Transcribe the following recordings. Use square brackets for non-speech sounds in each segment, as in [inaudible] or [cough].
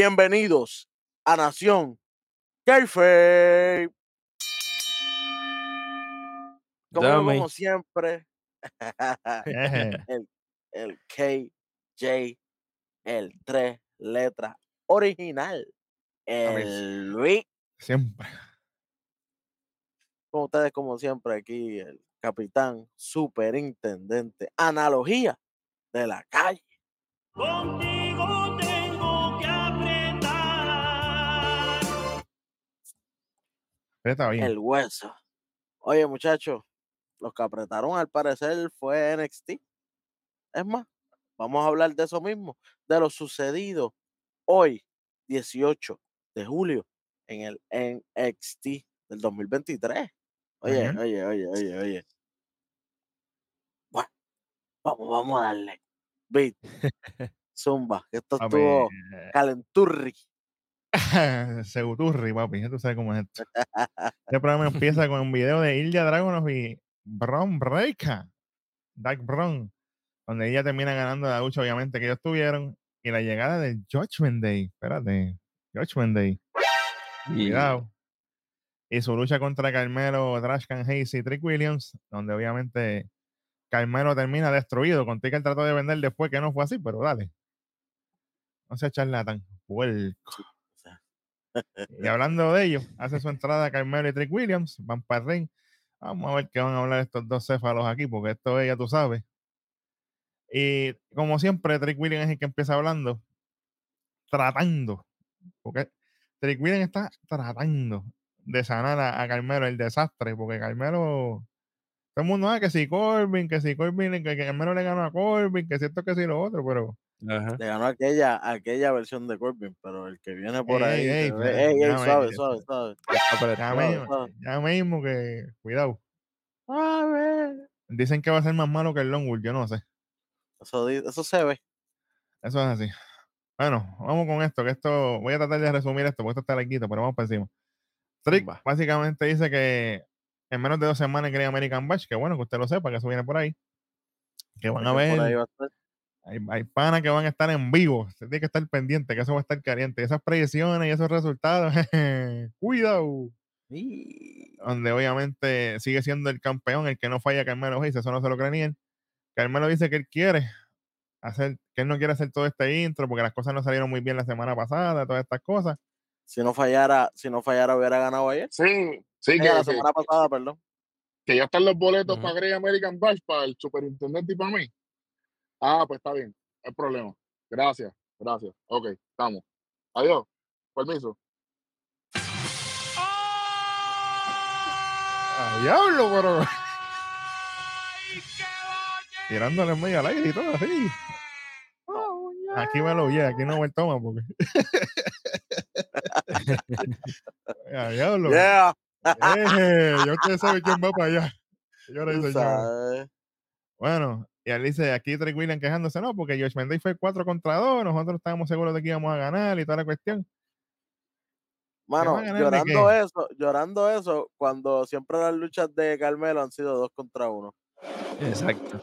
Bienvenidos a Nación Kayfabe. Como, siempre, el, el KJ, el tres letras original, el Luis, Siempre. con ustedes como siempre aquí, el capitán, superintendente, analogía de la calle. Contigo Bien. El hueso. Oye, muchachos, los que apretaron al parecer fue NXT. Es más, vamos a hablar de eso mismo, de lo sucedido hoy, 18 de julio, en el NXT del 2023. Oye, Ujú. oye, oye, oye, oye. Bueno, vamos, vamos a darle. Beat. [laughs] Zumba, que esto estuvo calenturri. [laughs] Seguturri, papi. Ya tú sabes cómo es esto. [laughs] Este programa empieza con un video de Ilya Dragunov y Bron Breaker. Dark Bron. Donde ella termina ganando la lucha, obviamente, que ellos tuvieron. Y la llegada del Judgment Day. Espérate. Judgment Day. Cuidado. Y su lucha contra Carmelo, Trashcan Hayes y Trick Williams, donde obviamente Carmelo termina destruido. Conté que él trató de vender después que no fue así, pero dale. No se charlatán. Puerco. Y hablando de ello, hace su entrada Carmelo y Trick Williams, van para el ring. Vamos a ver qué van a hablar estos dos céfalos aquí, porque esto es, ya tú sabes. Y como siempre, Trick Williams es el que empieza hablando, tratando, porque Trick Williams está tratando de sanar a, Carmelo el desastre, porque Carmelo, todo el mundo, ah, que si Corbin, que si Corbin, que, que Carmelo le ganó a Corbin, que si esto, que si lo otro, pero Ajá. Le ganó aquella, aquella versión de Corbin, pero el que viene por Ey, ahí. ey, pues, ey, ey, ya me- suave, suave, suave. ya mismo, suave. ya mismo que, cuidado. Suave. Dicen que va a ser más malo que el Longwood, yo no sé. Eso, eso se ve. Eso es así. Bueno, vamos con esto, que esto, voy a tratar de resumir esto, porque esto está larguito, pero vamos para encima. Trick básicamente dice que en menos de dos semanas crea American Bash, que bueno que usted lo sepa, que eso viene por ahí. Que van a ver, a. hay, hay panas que van a estar en vivo, usted tiene que estar pendiente, que eso va a estar caliente. Esas predicciones y esos resultados, [laughs] cuidado. Y- Donde obviamente sigue siendo el campeón, el que no falla Carmelo Hayes, eso no se lo cree ni él. Carmelo dice que él quiere hacer, que él no quiere hacer todo este intro porque las cosas no salieron muy bien la semana pasada, todas estas cosas. Si no fallara, si no fallara, hubiera ganado ayer. Sí, sí, Eh, que, la semana pasada, perdón. que ya están los boletos para Great American Bash, para el superintendente y para mí. Ah, pues está bien, no hay problema. Gracias, gracias. Ok, estamos. Adiós. Permiso. ¡Ah, diablo, pero! Tirándole en medio al aire y todo así. Aquí me lo oye, aquí no me toma porque. [laughs] ¡Ah, diablo! Yeah, Eh, ya ustedes saben quién va para allá. Señoras y señores. Bueno, y él dice aquí Trick William quejándose, no, porque Josh Menday fue 4 contra 2, nosotros estábamos seguros de que íbamos a ganar y toda la cuestión. Mano, llorando eso, llorando eso, cuando siempre las luchas de Carmelo han sido dos contra uno. Exacto.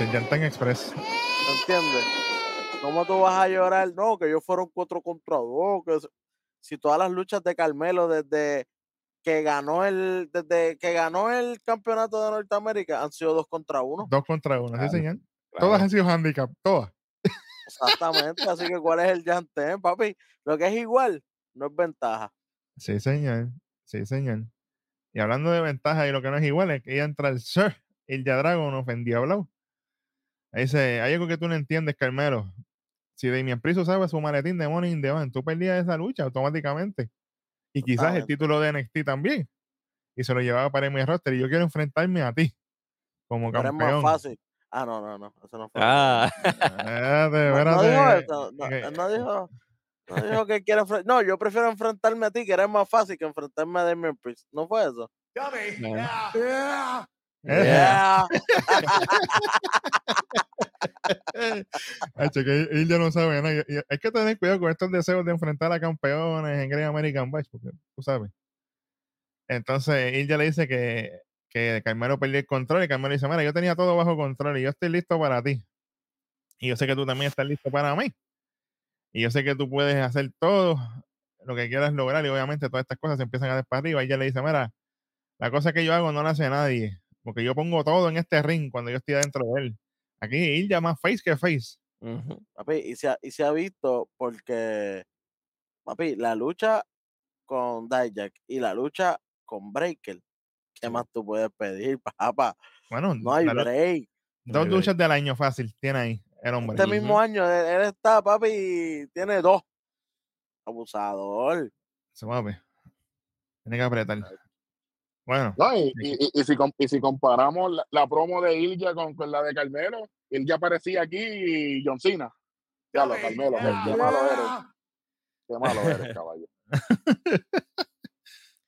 El Yantan Express. ¿Me entiendes? ¿Cómo tú vas a llorar? No, que ellos fueron cuatro contra dos. Que se- si todas las luchas de Carmelo desde que ganó el, desde que ganó el campeonato de Norteamérica han sido dos contra uno. 2 contra 1, Claro, sí, señor. Claro. Todas han sido handicap, todas. Exactamente. así que ¿cuál es el llantén, papi? Lo que es igual no es ventaja. Sí, señor. Sí, señor. Y hablando de ventaja y lo que no es igual, es que ella entra el Sir, el ya Dragon ofendió. Ahí dice, hay algo que tú no entiendes, Carmelo. Si Damian Priest usaba su maletín de Money in the Bank, tú perdías esa lucha automáticamente. Y quizás el título de NXT también. Y se lo llevaba para mi roster. Y yo quiero enfrentarme a ti como Pero es más campeón. fácil. Ah, no, no, no. Eso no fue. Ah, Espérate, No, no espérate, dijo eso. No, no dijo. No dijo que quiere enfrentar. No, yo prefiero enfrentarme a ti, que eres más fácil que enfrentarme a Damian Priest. ¿No fue eso? no. Yeah. [laughs] [laughs] [laughs] Hacho, que él ya no sabe nada. Y- Hay que tener cuidado con estos deseos de enfrentar a campeones en Great American Bash, porque tú sabes. Entonces, él ya le dice que, que Carmelo perdió el control y Carmelo dice, mira, yo tenía todo bajo control y yo estoy listo para ti. Y yo sé que tú también estás listo para mí. Y yo sé que tú puedes hacer todo lo que quieras lograr. Y obviamente todas estas cosas se empiezan a desparir. Y ella le dice, mira, la cosa que yo hago no la hace nadie. Porque yo pongo todo en este ring cuando yo estoy dentro de él. Aquí Ilja más face que face. Papi, y se ha, y se ha visto porque, papi, la lucha con Dijak y la lucha con Breaker, ¿qué más tú puedes pedir, [laughs] papá? Bueno, No hay break. dos hay break. luchas del año fácil tiene ahí el hombre. Este mismo año él, él está, papi, y tiene dos. Abusador. Se mueve. Tiene que apretar. Bueno, No, y, y- y- y si, com- y si comparamos la, la promo de Ilja con, con la de Carmelo, Ilja aparecía aquí y John Cena. Ya lo, Carmelo, qué, qué malo eres. Qué malo eres, caballo. [laughs]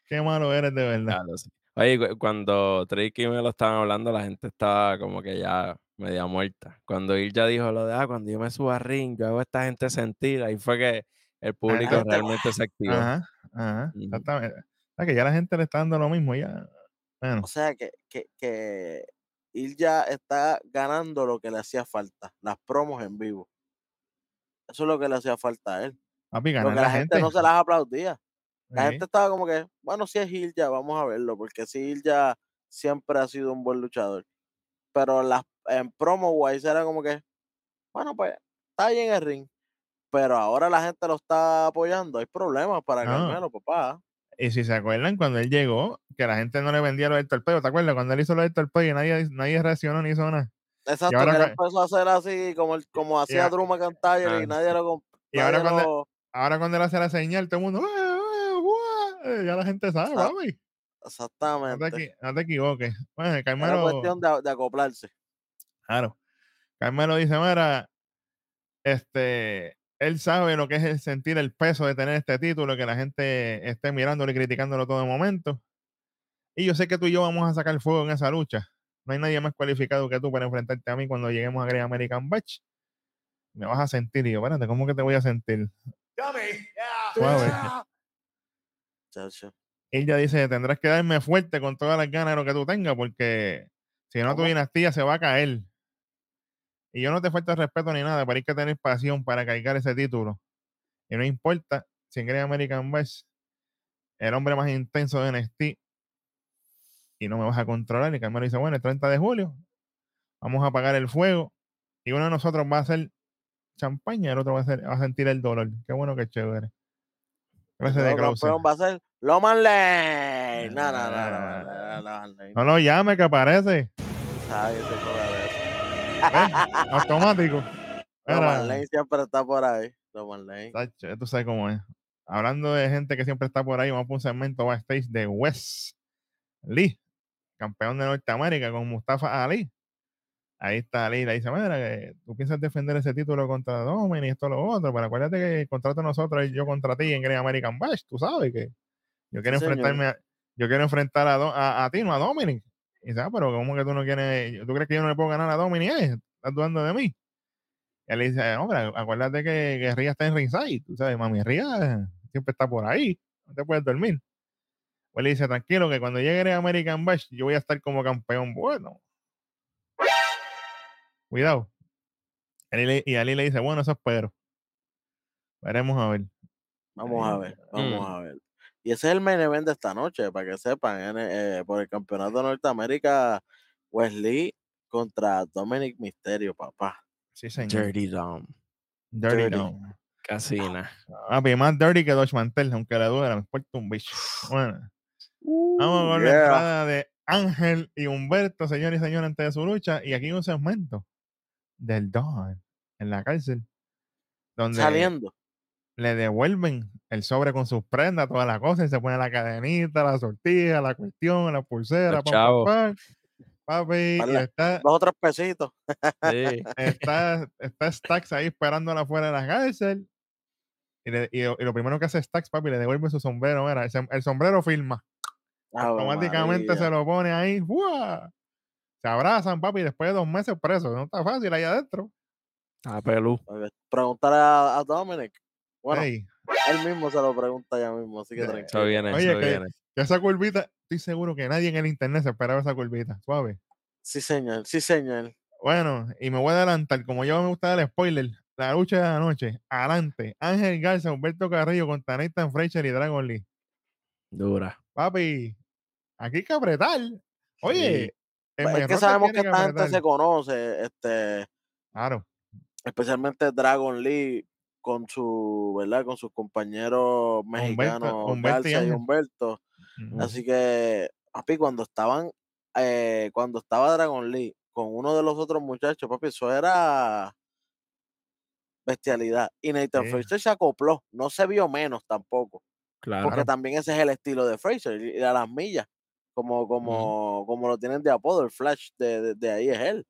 qué malo eres de verdad. Claro, sí. Oye, cu- cuando Drake y me lo estaban hablando, la gente estaba como que ya media muerta. Cuando él ya dijo lo de, ah, cuando yo me subo a ring, yo hago a esta gente sentir, ahí fue que el público gente- realmente se activó. Ajá, ajá. Exactamente. Sea, que ya la gente le está dando lo mismo. Ya. Bueno, O sea que, que, que ya está ganando lo que le hacía falta, las promos en vivo. Eso es lo que le hacía falta a él. papi, Lo ganar que la gente no se las aplaudía. La Sí. gente estaba como que, bueno, si es Ilja, vamos a verlo, porque si Ilja siempre ha sido un buen luchador. Pero las, en promo wise era como que, bueno, pues está ahí en el ring. Pero ahora la gente lo está apoyando. Hay problemas para No. Carmelo, papá. Y si se acuerdan, cuando él llegó, que la gente no le vendía lo del torpedo, ¿te acuerdas? Cuando él hizo lo del torpedo y nadie, nadie reaccionó ni hizo nada. Exacto, ahora que él empezó a hacer así, como, el- como hacía a- Druma Cantayer y nadie lo comp- Y ahora nadie cuando, lo- ahora cuando él hace la señal, todo el mundo, "Ah, ah, buah", eh, ya la gente sabe, Ah, papi. No te, Exactamente. no te equivoques. Bueno, Carmelo, cuestión de, de acoplarse. claro. Carmelo dice, mira, este, él sabe lo que es el sentir el peso de tener este título, que la gente esté mirándolo y criticándolo todo el momento. Y yo sé que tú y yo vamos a sacar fuego en esa lucha. No hay nadie más cualificado que tú para enfrentarte a mí cuando lleguemos a Great American Batch. Me vas a sentir. Y yo, espérate, ¿cómo que te voy a sentir? Chacho. Ella dice, tendrás que darme fuerte con todas las ganas de lo que tú tengas, porque si no tu dinastía se va a caer. Y yo no te falta respeto ni nada, pero hay que tener pasión para cargar ese título. Y no importa si en American Bash el hombre más intenso de NXT y no me vas a controlar. Y Carmelo dice, bueno, el 30 de julio vamos a apagar el fuego y uno de nosotros va a hacer champaña el otro va a, hacer- va a sentir el dolor. Qué bueno que chévere. Gracias de va a ser Loman Lane. No, no, no, no, no, lo llame que aparece. Automático. Lane siempre está por ahí. Lane. tú sabes cómo es. Hablando de gente que siempre está por ahí, vamos a un segmento backstage de Wes Lee, campeón de Norteamérica con Mustafa Ali. Ahí está Ali, le dice, mira, tú piensas defender ese título contra Dominic y esto lo otro, pero acuérdate que el contrato nosotros y yo contra ti en Great American Bash, tú sabes que yo quiero Sí, señor. enfrentarme a, yo quiero enfrentar a, a, a ti, no a Dominic. Y dice, ah, pero ¿cómo que tú no quieres, tú crees que yo no le puedo ganar a Dominic? eh? ¿Estás dudando de mí? Y él le dice, hombre, acuérdate que, que Ría está en ringside, tú sabes, mami, Ría siempre está por ahí, no te puedes dormir. Pues le dice, tranquilo, que cuando llegue a American Bash, yo voy a estar como campeón. Bueno, cuidado. Y Ali le dice, bueno, eso espero. Veremos a ver. Vamos a ver, vamos Mm. a ver. Y ese es el main event de esta noche, para que sepan, en- eh, por el campeonato de Norteamérica, Wesley contra Dominic Misterio, papá. Sí, señor. Dirty Dom. Dirty Dirty. Dom. Casina. Ah, pero más dirty que Dodge Mantel, aunque le duela, me importa un bicho. Bueno, vamos con la yeah. entrada de Ángel y Humberto, señor y señora, antes de su lucha. Y aquí un segmento del Don en la cárcel, donde Saliendo. Le devuelven el sobre con sus prendas, todas las cosas, y se pone la cadenita, la sortija, la cuestión, la pulsera, Los pam. papi, y Vale. está, Dos o tres pesitos. Sí. [laughs] está, está Stax ahí esperándola afuera de la cárcel. Y, le- y- y lo primero que hace Stax, papi, le devuelve su sombrero. Mira, el, som- el sombrero firma. Automáticamente se lo pone ahí. ¡fua! Se abrazan, papi, después de dos meses presos. No está fácil ahí adentro. A pelú. Oye, Preguntarle a, a Dominic. Bueno, Ey, él mismo se lo pregunta ya mismo, así que Eh, Eso tranquilo. viene, Oye, eso que- viene. que esa curvita, estoy seguro que nadie en el internet se esperaba esa curvita. Suave. Sí, señor, sí, señor. Bueno, y me voy a adelantar, como yo me gusta dar el spoiler, la lucha de la noche, adelante, Ángel Garza, Humberto Carrillo contra Nathan Fraser y Dragon Lee. Dura. Papi, aquí hay que apretar. Oye, el Pues, es que sabemos que gente apretar. se conoce, este, Claro. especialmente Dragon Lee con su, ¿verdad? Con sus compañeros mexicanos Humberto y. Humberto. Así que, papi, cuando estaban, eh, cuando estaba Dragon Lee con uno de los otros muchachos, papi, eso era bestialidad. Y Nathan Sí. Fraser se acopló, no se vio menos tampoco, Claro. porque también ese es el estilo de Fraser, ir a las millas, como, como, como lo tienen de apodo, el Flash de, de- de ahí es él.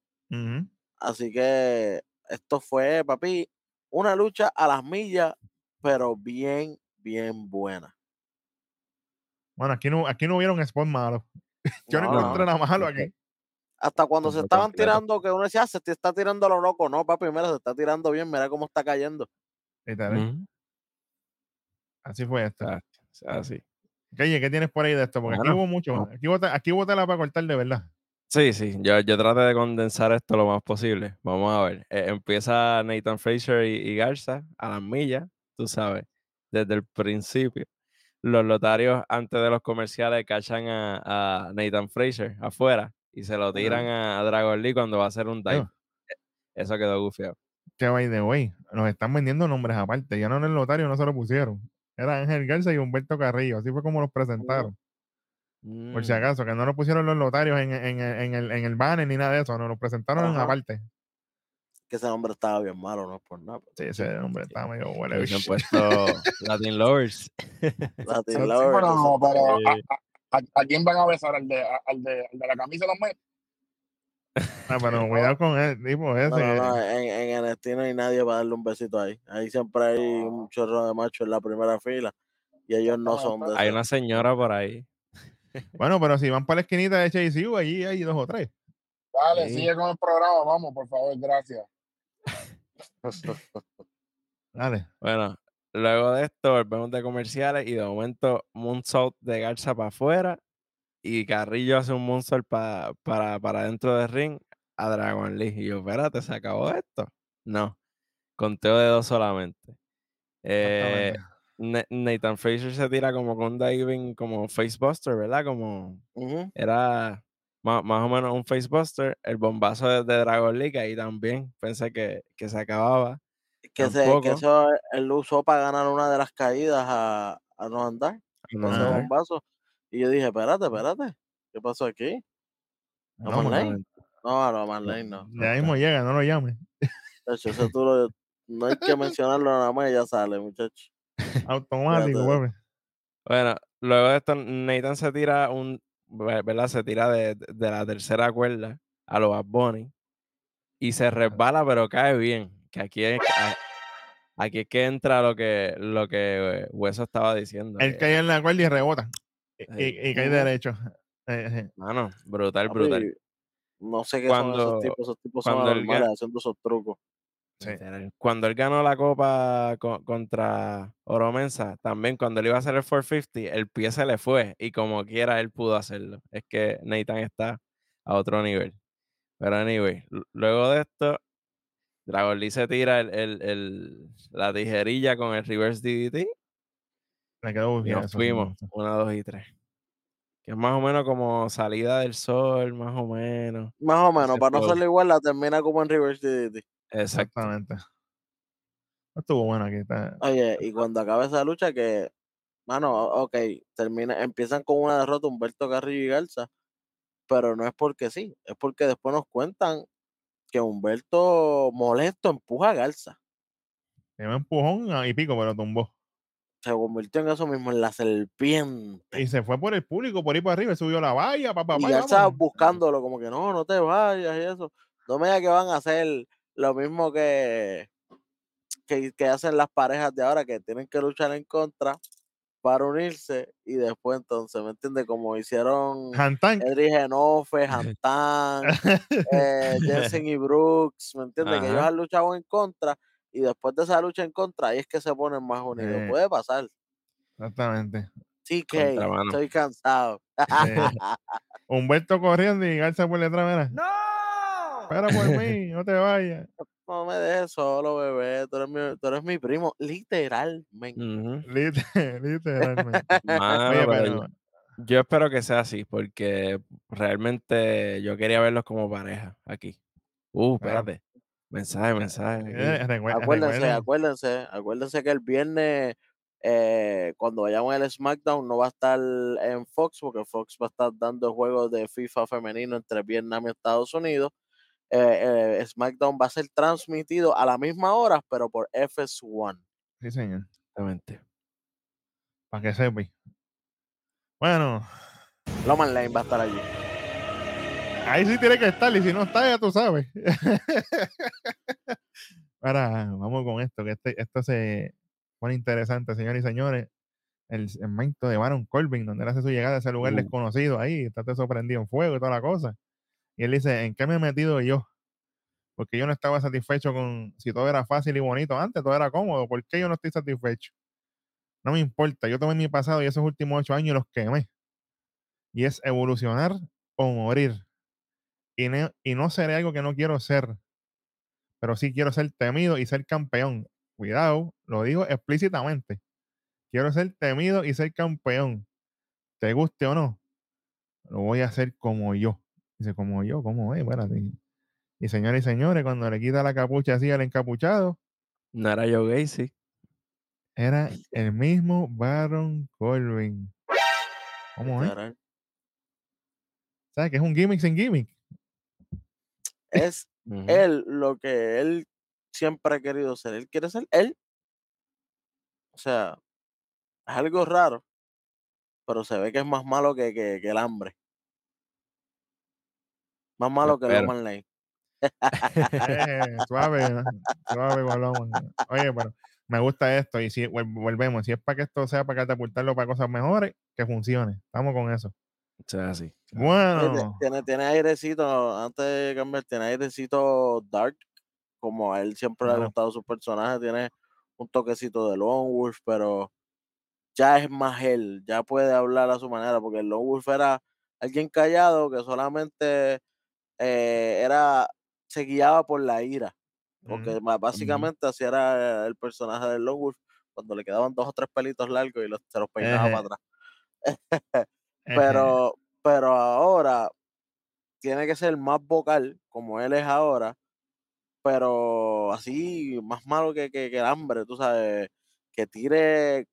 Así que esto fue, papi, una lucha a las millas, pero bien, bien buena. Bueno, aquí no, aquí no hubieron spot malo. [laughs] Yo no, No, encontré nada malo aquí. Hasta cuando se estaban tirando, que uno decía, "Ah, se te está tirando a lo loco. No, papi, mira, se está tirando bien, mira cómo está cayendo. Literal. Ujú. Así fue esto. Ah, Así. Oye, ¿qué tienes por ahí de esto? Porque aquí hubo mucho. Aquí hubo, aquí hubo tela para cortar de verdad. Sí, sí, yo, yo traté de condensar esto lo más posible. Vamos a ver. Eh, empieza Nathan Fraser y, y Garza a las millas, tú sabes, desde el principio. Los lotarios antes de los comerciales cachan a, a Nathan Fraser afuera y se lo tiran a, a Dragon Lee cuando va a hacer un dive. Digo, Eso quedó gufiado. Que by the way, nos están vendiendo nombres aparte. Ya no en el notario, no se lo pusieron. Era Ángel Garza y Humberto Carrillo. Así fue como los presentaron. Por si Mm, acaso, que no lo pusieron los notarios en, en- en el, en el banner ni nada de eso. Nos lo presentaron en Ajá. aparte. Que ese nombre estaba bien malo, no es por nada. Sí, ese nombre está medio le huele. hubiesen bicho. puesto Latin Lovers. [laughs] Latin [laughs] Sí, Lover, pero, eso- pero, Sí. ¿a, a, a quién van a besar? ¿Al de, al de, al de la camisa de los Mets? Ah, pero [laughs] cuidado con él, tipo ese. No, no, no, en, en NXT no hay nadie para darle un besito ahí. Ahí siempre hay un chorro de machos en la primera fila y ellos no son de Hay una señora por ahí. Bueno, pero si van para la esquinita de HICU, allí hay dos o tres. Dale, Sí. sigue con el programa, vamos, por favor, gracias. Dale. Bueno, luego de esto volvemos de comerciales y de momento moonsault de Garza para afuera y Carrillo hace un moonsault pa- para, para dentro del ring a Dragon Lee. Y yo, espérate, ¿se acabó esto? No, conteo de dos solamente. Eh, Nathan Fraser se tira como con un diving como facebuster, ¿verdad? Como era más, más o menos un facebuster. El bombazo de, de Dragon Lee, que ahí también pensé que, que se acababa. Que, se, que eso él lo usó para ganar una de las caídas a, a no andar. No andar. bombazo. Y yo dije, espérate, espérate. ¿Qué pasó aquí? No, pues, Reigns. No, no, no. ya mismo llega, no lo llames. De hecho, eso tú lo- no hay que mencionarlo nada más y ya sale, muchacho. [laughs] Automático, papi. Bueno, luego de esto, Nathan se tira un, ve- ¿verdad? Se tira de, de la tercera cuerda a los Bad Bunny y se resbala, pero cae bien. Que aquí es, aquí es que entra lo que, lo que Hueso estaba diciendo. Él que, cae en la cuerda y rebota. Y, Sí. y- y cae derecho. Eh, eh. Mano, brutal, Papi, brutal. No sé qué son Cuando- esos tipos. Esos tipos son ga- haciendo esos trucos. Sí. Cuando él ganó la copa co- contra Oromensa, también cuando él iba a hacer el 450, el pie se le fue y como quiera él pudo hacerlo. Es que Nathan está a otro nivel. Pero anyway, luego de esto, Dragon Lee se tira el, el- el- la tijerilla con el reverse DDT Le quedó y bien. nos me fuimos. Una, dos y tres. Que es más o menos como salida del sol, más o menos. Más o menos, para no hacerlo igual, la termina como en Reverse DDT. Exacto. Exactamente. Estuvo bueno aquí. Está. Oye, y cuando acabe esa lucha, que, mano, ok, termina, empiezan con una derrota Humberto Carrillo y Garza, pero no es porque sí, es porque después nos cuentan que Humberto molesto empuja a Garza. Un empujón y pico, pero tumbó. Se convirtió en eso mismo, en la serpiente. Y se fue por el público, por ahí para arriba, subió la valla, papá. Y Garza buscándolo, como que no, no te vayas y eso. No me digas que van a hacer lo mismo que, que, que hacen las parejas de ahora, que tienen que luchar en contra para unirse y después entonces, ¿me entiendes? Como hicieron Hantan. Edric Genofe, Hantan, [laughs] eh, Jensen y Brooks, ¿me entiendes? Que ellos han luchado en contra y después de esa lucha en contra, ahí es que se ponen más unidos. Eh. Puede pasar. Exactamente. TK, Contramano. estoy cansado. [laughs] Humberto corriendo y Garza por detrás. ¡No! Espera por mí, [laughs] no te vayas. No me dejes solo, bebé. Tú eres mi, tú eres mi primo, literalmente. [laughs] Lit- Literalmente. Mano, Oye, pero yo, espero que sea así, porque realmente yo quería verlos como pareja aquí. Uh, Claro. espérate. Mensaje, mensaje. eh, Acuérdense, recuerden- acuérdense, acuérdense que el viernes, eh, cuando vayamos al SmackDown, no va a estar en Fox, porque Fox va a estar dando juegos de FIFA femenino entre Vietnam y Estados Unidos. Eh, eh, SmackDown va a ser transmitido a la misma hora, pero por FS1. Sí, señor. Exactamente. Para que sepa. Bueno, Loman Lane va a estar allí. ahí sí tiene que estar, y si no está, ya tú sabes. [laughs] Ahora, vamos con esto, que este, esto se pone interesante, señores y señores. El segmento de Baron Corbin, donde él hace su llegada a ese lugar Uh. desconocido ahí, está sorprendido en fuego y toda la cosa. Y él dice, ¿en qué me he metido yo? Porque yo no estaba satisfecho con si todo era fácil y bonito antes, todo era cómodo. ¿Por qué yo no estoy satisfecho? No me importa, yo tomé mi pasado y esos últimos ocho años los quemé. Y es evolucionar o morir. Y no, y no seré algo que no quiero ser, pero sí quiero ser temido y ser campeón. Cuidado, lo digo explícitamente. Quiero ser temido y ser campeón. Te guste o no, lo voy a hacer como yo. Dice, como yo, ¿cómo es? Espérate. Y señores y señores, cuando le quita la capucha así al encapuchado, No era yo gay, sí. era el mismo Baron Corbin. ¿Cómo es? ¿Sabes que es un gimmick sin gimmick? Es [laughs] él lo que él siempre ha querido ser. Él quiere ser él. O sea, es algo raro, pero se ve que es más malo que, que, que el hambre. Más malo que espero. Loman Lane. Eh, [laughs] suave, ¿no? suave. Oye, pero me gusta esto. Y si volvemos, si es para que esto sea para catapultarlo para cosas mejores, que funcione. Estamos con eso. O sea, sí. Bueno, Tiene, tiene airecito, antes de cambiar, tiene airecito dark, como a él siempre le ha gustado su personaje, tiene un toquecito de Lone Wolf, pero ya es más él, ya puede hablar a su manera, porque el Lone Wolf era alguien callado que solamente eh, era, se guiaba por la ira, porque ma- básicamente así era el personaje del Lone Wolf, cuando le quedaban dos o tres pelitos largos y los, se los peinaba para atrás. [laughs] pero, pero ahora tiene que ser más vocal, como él es ahora, pero así, más malo que, que, que el hambre, tú sabes, que tire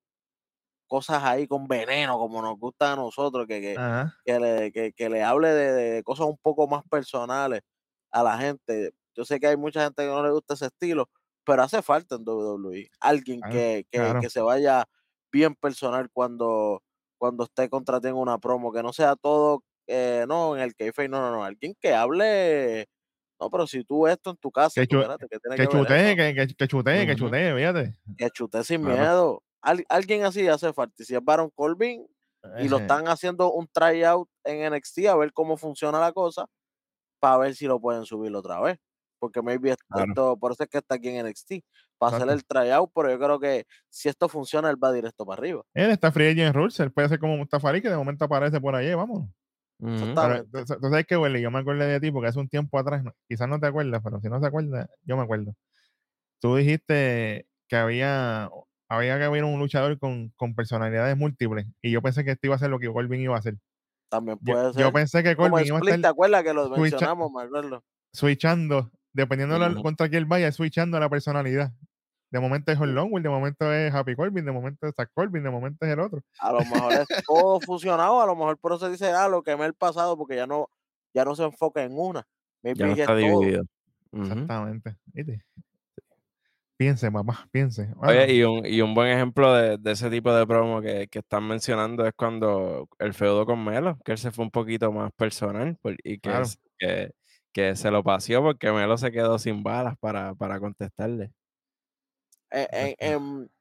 cosas ahí con veneno, como nos gusta a nosotros, que, que, que le, que, que le hable de, de cosas un poco más personales a la gente. Yo sé que hay mucha gente que no le gusta ese estilo, pero hace falta en WWE alguien que, que, claro. que se vaya bien personal cuando, cuando esté contratando una promo, que no sea todo, eh, no, en el kayfabe, no, no, no, alguien que hable, no, pero si tú esto en tu casa, Que tú, espérate, ¿qué tiene que que ver chutee, que, que, que chutee, que chutee, fíjate. Que chute sin Claro. miedo. Al- alguien así hace falta. Si es Baron Corbin, y lo están haciendo un tryout en NXT a ver cómo funciona la cosa para ver si lo pueden subir otra vez. Porque maybe esto, Claro. esto- por eso es que está aquí en NXT, para hacer el tryout, pero yo creo que si esto funciona, él va directo para arriba. Él está free agent rules, él puede ser como Mustafa Ali, que de momento aparece por ahí, vamos. Pero, tú, sabes que, Welly, yo me acuerdo de ti porque hace un tiempo atrás, no- quizás no te acuerdas, pero si no te acuerdas, yo me acuerdo. Tú dijiste que había, había que haber un luchador con, con personalidades múltiples y yo pensé que esto iba a ser lo que Corbin iba a hacer. También Yo, puede yo ser. pensé que Como Corbin iba a Split, ¿te estar acuerdas que lo mencionamos, me acuerdo? switchando, dependiendo de contra quién vaya, switchando la personalidad. De momento es John Longwell, de momento es Happy Corbin, de momento es Zach Corbin, de momento es el otro. A lo mejor es todo fusionado, a lo mejor por eso dice, ah, lo que me el pasado, porque ya no, ya no se enfoca en una. Maybe Ya no es está todo. dividido. Exactamente. ¿Viste? Piense, papá, piense. Oye, y un, y un buen ejemplo de, de ese tipo de promo que, que están mencionando es cuando el feudo con Melo, que él se fue un poquito más personal por- y que, Claro. es- que, que se lo paseó porque Melo se quedó sin balas para, para contestarle. En, en, en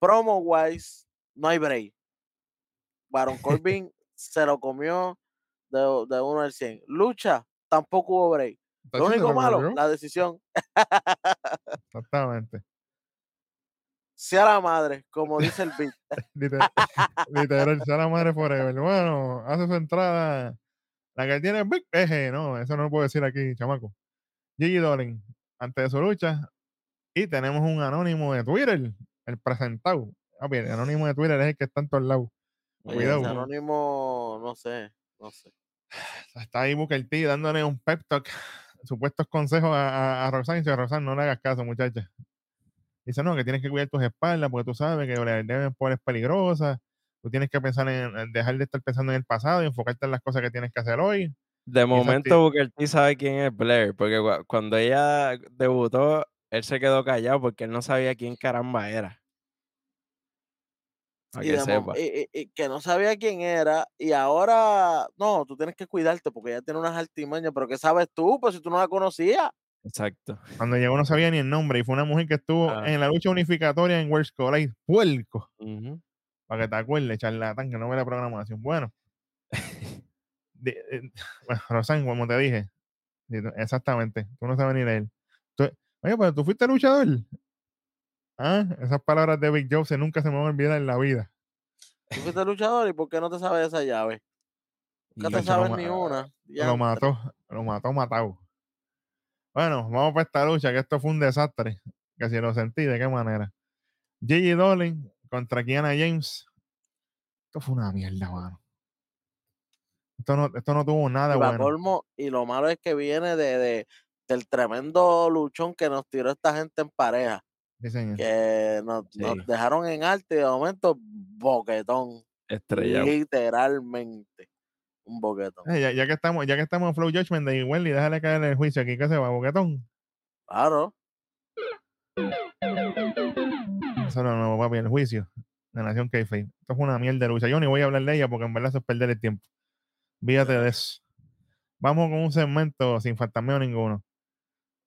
promo wise, no hay break. Baron Corbin [laughs] se lo comió de, de 1 al 100. Lucha, tampoco hubo break. Lo único lo malo, la decisión. Exactamente. Sea la madre, como dice el beat. [laughs] Literal, literal, sea la madre forever. Bueno, hace su entrada. La que tiene Big Eje, no, eso no lo puedo decir aquí, chamaco. Gigi Dolan, antes de su lucha. Y tenemos un anónimo de Twitter, el presentado. Papi, el anónimo de Twitter es el que está en todos lados. Cuidado. anónimo, no sé, no sé. [sighs] Está ahí Booker T dándole un pep talk, supuestos consejos a, a, a Roxanne. Y dice, Roxanne, no le hagas caso, muchacha. Dice, no, que tienes que cuidar tus espaldas porque tú sabes que la deben es peligrosa. Tú tienes que pensar en, dejar de estar pensando en el pasado y enfocarte en las cosas que tienes que hacer hoy. De momento Booker T sabe quién es Blair, porque cua- cuando ella debutó, él se quedó callado porque él no sabía quién caramba era. Y, que de mom- sepa. y- y- y que no sabía quién era, y ahora, no, tú tienes que cuidarte porque ella tiene unas artimañas, pero ¿qué sabes tú? Pues si tú no la conocías. Exacto. Cuando llegó no sabía ni el nombre y fue una mujer que estuvo Ah. en la lucha unificatoria en World Collide. Puerco. Para que te acuerdes, charlatán, que no ve la programación. Bueno. [laughs] de- eh, [laughs] bueno, Roxanne, como te dije. Exactamente. Tú no sabes ni leer. Tú- oye, pero tú fuiste luchador. Ah, esas palabras de Big Joe se nunca se me van a olvidar en la vida. Tú fuiste luchador y ¿por qué no te sabes esa llave? Nunca te sabes ni una. Lo mató, lo mató, matado. Bueno, vamos para esta lucha, que esto fue un desastre. Que si lo sentí, ¿de qué manera? Gigi Dolin contra Kiana James. Esto fue una mierda, mano. Esto no, esto no tuvo nada Y bueno. colmo, y lo malo es que viene de, de- del tremendo luchón que nos tiró esta gente en pareja, Que nos, dejaron en y de momento boquetón, Estrellado. literalmente un boquetón. Eh, ya, ya que estamos, ya que estamos en Flow Judgment de Wendy, déjale caer el juicio aquí que se va, boquetón. Claro, Eso no, no, papi, el juicio de Nación k Esto fue una mierda de lucha. Yo ni voy a hablar de ella porque en verdad eso es perder el tiempo. Fíjate de eso. Vamos con un segmento sin fantasmeo ninguno.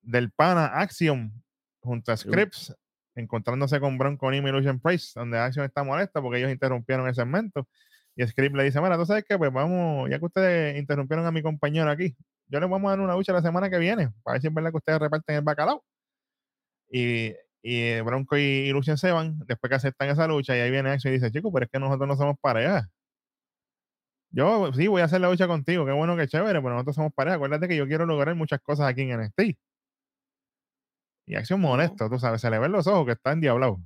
Del pana Axiom junto a Scripps, encontrándose con Bronco Nimi y Lucian Price, donde Axiom está molesta porque ellos interrumpieron el segmento. Y Scripps le dice: Mira, tú sabes qué, pues vamos, ya que ustedes interrumpieron a mi compañero aquí, yo les vamos a dar una lucha la semana que viene, para ver si es verdad que ustedes reparten el bacalao. Y, y Bronco y, y Lucian se van, después que aceptan esa lucha, y ahí viene Axiom y dice: Chico, pero es que nosotros no somos pareja. Yo sí voy a hacer la lucha contigo, qué bueno, qué chévere, pero nosotros somos pareja. Acuérdate que yo quiero lograr muchas cosas aquí en NXT. Y Acción Ujú. molesto, tú sabes, se le ven los ojos que está endiablado.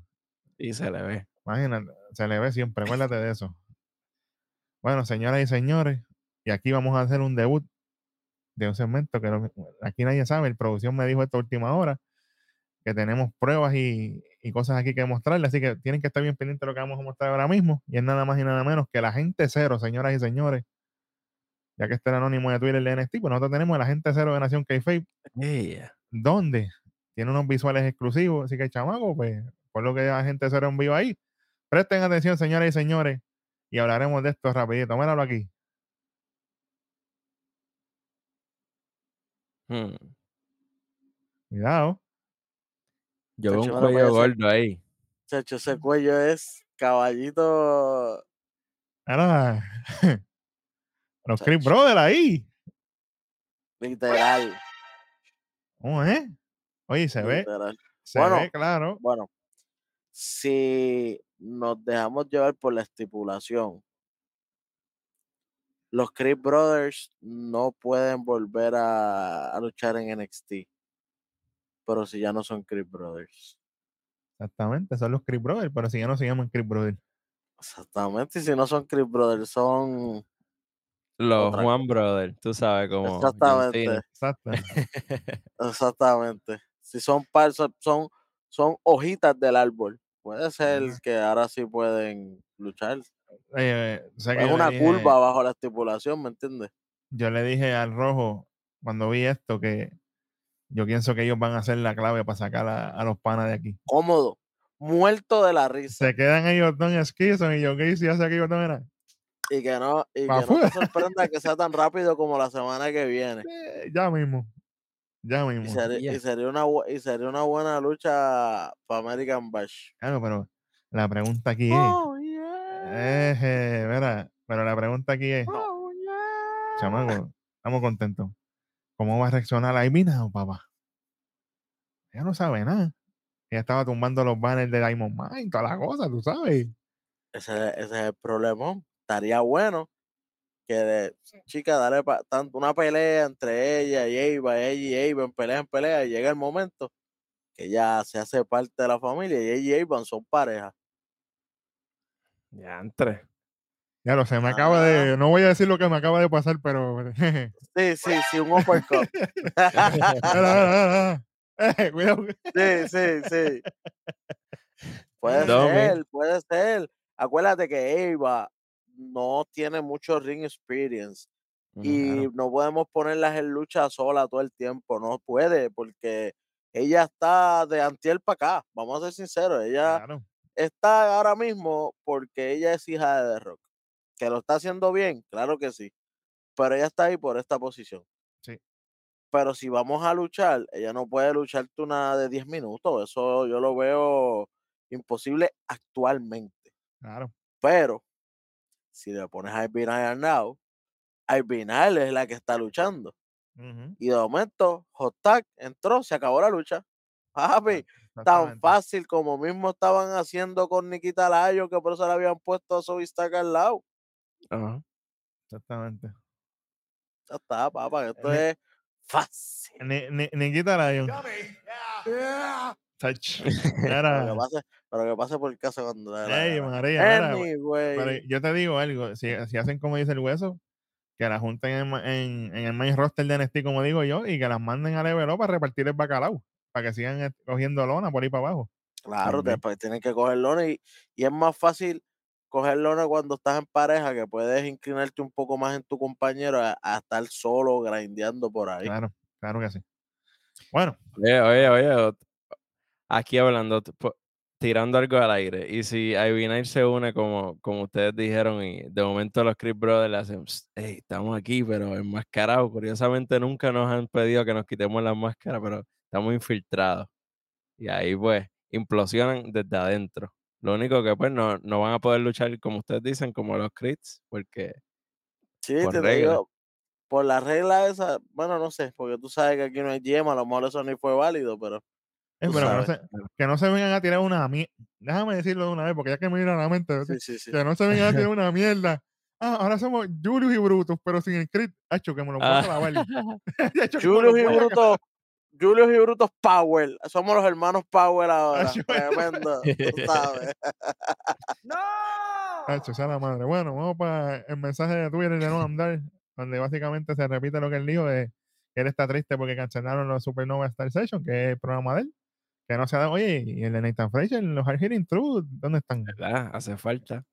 Y se le ve. Imagínate, se le ve siempre, [laughs] acuérdate de eso. Bueno, señoras y señores, y aquí vamos a hacer un debut de un segmento que no- aquí nadie sabe, el producción me dijo esta última hora, que tenemos pruebas y, y cosas aquí que mostrarles, así que tienen que estar bien pendientes de lo que vamos a mostrar ahora mismo, y es nada más y nada menos que la gente cero, señoras y señores, ya que está el anónimo de Twitter de NXT, pues nosotros tenemos el agente cero de Nación Kayfabe, Ella. donde tiene unos visuales exclusivos, así que chamaco, pues por lo que la gente cero en vivo ahí, presten atención, señoras y señores, y hablaremos de esto rapidito, míralo aquí. Hmm. Cuidado. Yo veo un cuello gordo ahí. Chacho, ese cuello es caballito. Ahora, [laughs] los Chris Chacho. Brothers ahí. Literal. ¿Cómo es? Oye, se ve, literal. se Bueno. ve claro. Bueno, si nos dejamos llevar por la estipulación, los Creed Brothers no pueden volver a, a luchar en NXT. Pero si ya no son Creed Brothers. Exactamente, son los Chris Brothers, pero si ya no se llaman Chris Brothers. Exactamente. Y si no son Creed Brothers, son. Los Juan Brothers, tú sabes. John Exactamente. Exacto. Exactamente. Si son par, son, son, hojitas del árbol. Puede ser Ajá. que ahora sí pueden luchar. O sea que Es una dije- curva bajo la estipulación, ¿me entiendes? Yo le dije al rojo cuando vi esto que yo pienso que ellos van a ser la clave para sacar a, a los panas de aquí. Cómodo. Muerto de la risa. Se quedan ellos dos en Skison y yo qué hice hace aquello también. Y que no, y que no te sorprenda que sea tan rápido como la semana que viene. [laughs] Eh, ya mismo. Ya Y sería, y Ya. sería una, y sería una buena lucha para American Bash. Claro, pero la pregunta aquí es. Oh, yeah. Eh, mira, pero la pregunta aquí es, Oh, yeah. chamaco, estamos contentos. ¿Cómo va a reaccionar la Ivina o papá? Ella no sabe nada. Ella estaba tumbando los banners de Diamond Mine, todas las cosas, tú sabes. Ese, ese es el problema. Estaría bueno que de- chica, dale pa- tanto una pelea entre ella y Eva, ella y Ava en pelea en pelea, y llega el momento que ya se hace parte de la familia y ella y Ava son pareja. Ya, entre. Ya lo sé, me acaba de. No voy a decir lo que me acaba de pasar, pero. [laughs] Sí, sí, sí, un uppercut. [laughs] Eh, cuidado. [laughs] Sí, sí, sí. Puede ser, puede ser. Acuérdate que Ava no tiene mucho ring experience y no podemos ponerlas en lucha sola todo el tiempo, no puede, porque ella está de antier para acá, vamos a ser sinceros, ella Claro. está ahora mismo porque ella es hija de The Rock. Que lo está haciendo bien, claro que sí, pero ella está ahí por esta posición. Sí. Pero si vamos a luchar, ella no puede lucharte una de 10 minutos, eso yo lo veo imposible actualmente. Claro. Pero si le pones a Nile now, Nile es la que está luchando. Y de momento, Hot Tag entró, se acabó la lucha. Papi, tan fácil como mismo estaban haciendo con Nikita Layo, que por eso le habían puesto a Stark al lado. Ajá. Exactamente. Ya está, papá, que esto Ni- es fácil. Ni, ni, Nikita Lion. Touch. [laughs] Pero Era- que pase, pero que pase por casa cuando le dé la Ey. María, Anyway, Pero yo te digo algo, si, si hacen como dice el hueso, que la junten en, en, en el main roster de NXT, como digo yo, y que las manden a Level para repartir el bacalao, para que sigan eh, cogiendo lona por ahí para abajo. claro, también. después tienen que coger lona y, y es más fácil coger lona cuando estás en pareja, que puedes inclinarte un poco más en tu compañero a, a estar solo grindeando por ahí. Claro, claro que sí. Bueno, Oye, oye, oye. Aquí hablando, tirando algo al aire. Y si Ivy se une, como, como ustedes dijeron, y de momento los Chris Brothers le hacen, "Psst, hey, estamos aquí, pero enmascarados. Curiosamente nunca nos han pedido que nos quitemos las máscaras, pero estamos infiltrados. Y ahí pues implosionan desde adentro. Lo único que pues no, no van a poder luchar, como ustedes dicen, como los Crits, porque Sí, por te regla. digo, por la regla esa, bueno, no sé, porque tú sabes que aquí no hay yema, a lo mejor eso ni fue válido, pero pero que no, se, que no se vengan a tirar una mierda. Déjame decirlo de una vez, porque ya que me viene a la mente, sí, sí, sí. que no se vengan a tirar [laughs] una mierda. Ah, ahora somos Julius y Brutus, pero sin el crit. Hacho, que me lo Ah. [laughs] [laughs] me lo Julius y Bruto, Julius y Brutos Power, somos los hermanos Power ahora, Acho, tremendo, tú sabes. Hacho, sea la madre. Bueno, vamos para el mensaje de Twitter de No Andar, donde básicamente se repite lo que él dijo de que él está triste porque cancelaron los Supernova Star Session, que es el programa de él. Que no se ha dado. Oye, y el de Nathan Fraser, los Hard Hitting Truth, ¿dónde están? ¿verdad? Hace falta.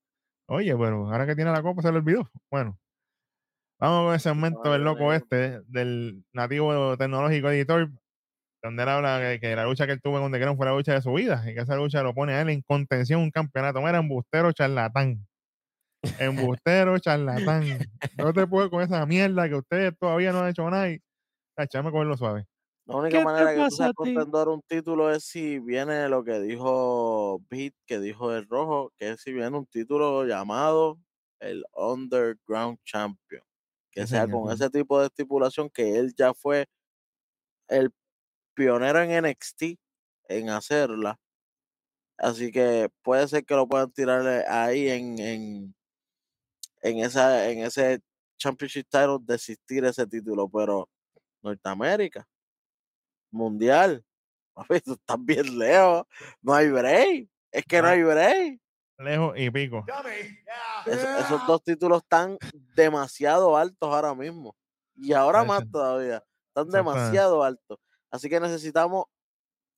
Oye, pero ahora que tiene la copa se le olvidó. Bueno, vamos con el segmento del loco este, del nativo tecnológico editor, donde él habla que, que la lucha que él tuvo The Crown fue la lucha de su vida y que esa lucha lo pone a él en contención un campeonato. Era embustero charlatán. Embustero charlatán. No te puedo con esa mierda que ustedes todavía no han hecho nada y echame con lo suave. La única ¿Qué te manera que tú seas contendor un título es si viene lo que dijo Pete, que dijo el rojo, que es si viene un título llamado el Underground Champion. Que Sí, sea señor, con sí. ese tipo de estipulación que él ya fue el pionero en NXT en hacerla. Así que puede ser que lo puedan tirar eh, ahí en, en, en, esa, en ese Championship title, desistir ese título, pero Norteamérica, Mundial, papi, tú estás bien lejos, no hay break, es que no Ah. hay break. Lejos y pico. Es- esos dos títulos están demasiado altos ahora mismo. Y ahora más todavía. Están demasiado altos. Así que necesitamos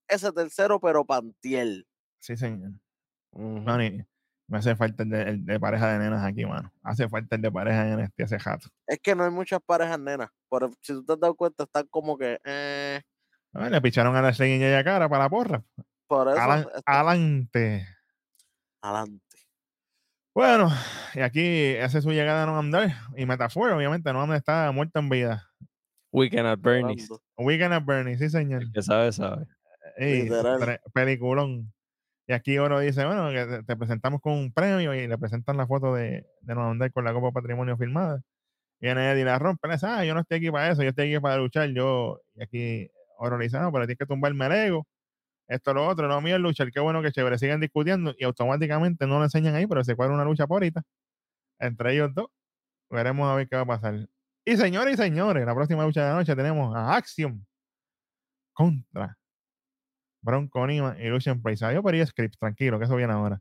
ese tercero, pero pantiel. Sí, señor. Ujú. Mano, y me hace falta el de, el de pareja de nenas aquí, mano. Hace falta el de pareja en este hace rato. Es que no hay muchas parejas nenas. Pero si tú te has dado cuenta, están como que. eh, Ah, Le picharon a la Slay y a cara para la porra. por eso. Alan- está- adelante. adelante. Bueno, y aquí hace su llegada a No. Y Metafor, obviamente, No está muerto en vida. Weekend at Bernie's. Weekend at Bernie, sí, señor. El que sabe, sabe. Ey, peliculón. Y aquí Oro dice, bueno, que te, presentamos con un premio y le presentan la foto de, de No con la Copa Patrimonio firmada. Y viene Eddie la rompe, le dice, ah, yo no estoy aquí para eso, yo estoy aquí para luchar. Yo, y aquí Oro pero tienes que tumbarme el ego. Esto, lo otro, no mío es luchar, qué bueno que chévere. Siguen discutiendo y automáticamente no lo enseñan ahí, pero se cuadra una lucha por ahorita entre ellos dos. veremos a ver qué va a pasar. Y señores y señores, la próxima lucha de la noche tenemos a Axiom contra Bronco Nima y Lucian Price. Adiós, pero y script, tranquilo, que eso viene ahora.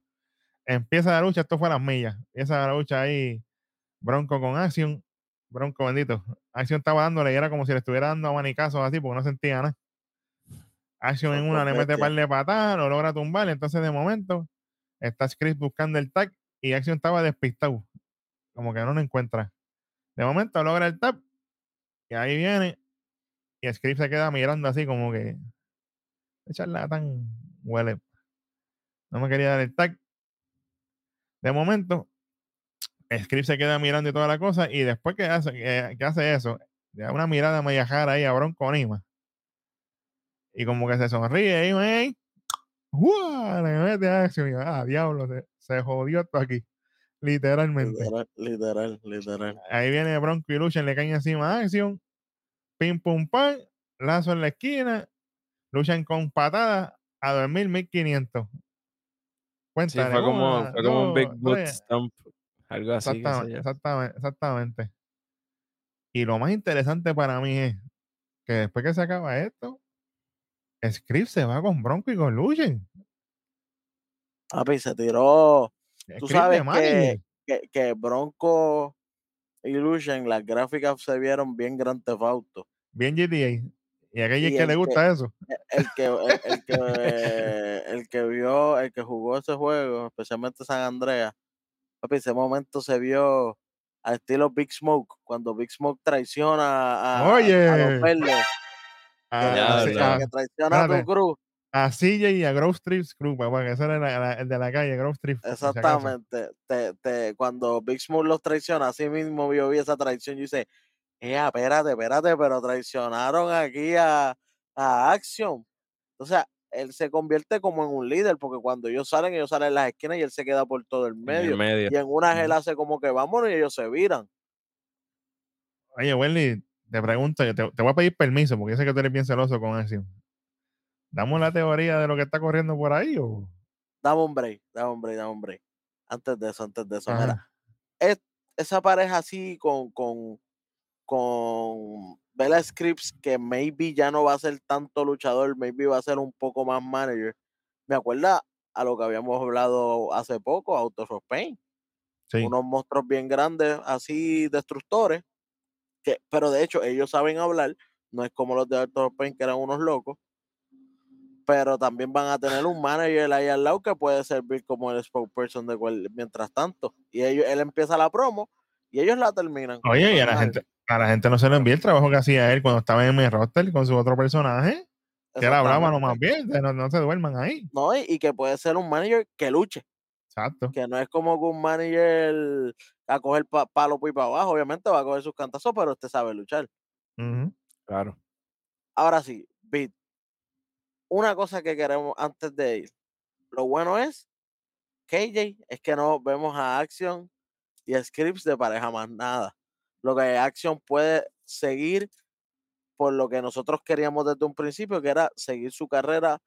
Empieza la lucha, esto fue a las millas. Empieza la lucha ahí, Bronco con Axiom. Bronco bendito. Axiom estaba dándole y era como si le estuviera dando abanicazos así, porque no sentía nada. Action en una le mete par de patadas, lo logra tumbar. Entonces, de momento, está Script buscando el tag y Action estaba despistado. Como que no lo encuentra. De momento logra el tap y ahí viene. Y Script se queda mirando así como que. Echarla tan huele. No me quería dar el tag. De momento, Script se queda mirando y toda la cosa. Y después que hace, que, que hace eso, le da una mirada media jara ahí a Bronco Nima. Y como que se sonríe y. Le mete acción y ah, diablo, se, se jodió esto aquí. Literalmente. Literal, literal, literal. Ahí viene Bronco y Lucha, le caen encima a Action. Pim pum pam. Lazo en la esquina. Luchan con patadas a 2000, 1500. Sí, Cuéntale. fue como, una, fue como un Big Boot tres. Algo así. Exactamente, exactamente, exactamente. Y lo más interesante para mí es que después que se acaba esto, Script se va con Bronco y con Luchen. Papi, se tiró. Tú Script sabes que, que Bronco Illusion, las gráficas se vieron bien Grand Theft Auto. Bien GTA. Y a aquella Y que le que- gusta eso. El que, el, el que, el que vio, el que jugó ese juego, especialmente San Andreas, papi, ese momento se vio al estilo Big Smoke, cuando Big Smoke traiciona a, a- a Oye. los verdes, A, que, a- traiciona, a- a tu cruz. a CJ y a Grove Street Crew, papá, que ese era la- la- el de la calle, Grove Street. Exactamente. Te, te, cuando Big Smoke los traiciona, así mismo yo vi esa traición y dice, eh, espérate, espérate, pero traicionaron aquí a, a Action. O sea, él se convierte como en un líder, porque cuando ellos salen, ellos salen en las esquinas y él se queda por todo el En el medio. Y en una él hace como que vámonos y ellos se viran. Oye, Wendy, te pregunto, te, te voy a pedir permiso, porque yo sé que tú eres bien celoso con eso. ¿Damos la teoría de lo que está corriendo por ahí o...? Dame un break, dame un break, dame un break. Antes de eso, antes de eso, mira, Ajá. es- esa pareja así con, con, con Bella Scripps, que maybe ya no va a ser tanto luchador, maybe va a ser un poco más manager. Me acuerda a lo que habíamos hablado hace poco, Autos of Pain. Sí. Unos monstruos bien grandes, así destructores, que, pero de hecho ellos saben hablar, no es como los de Autos of Pain que eran unos locos. Pero también van a tener un manager ahí al lado que puede servir como el spokesperson de cual, mientras tanto. Y ellos, él empieza la promo y ellos la terminan. Oye, y a la, gente, a la gente no se le envía el trabajo que hacía él cuando estaba en mi roster con su otro personaje, que él hablaba Exactamente. nomás bien, no, no se duerman ahí. No, y, y que puede ser un manager que luche, Exacto. que no es como que un manager a coger pa- palo y para abajo, obviamente va a coger sus cantazos, pero usted sabe luchar. Claro. Ahora sí, Beat. Una cosa que queremos antes de ir. Lo bueno es, KJ, es que no vemos a Action y a Scripps de pareja más nada. Lo que Action puede seguir por lo que nosotros queríamos desde un principio, que era seguir su carrera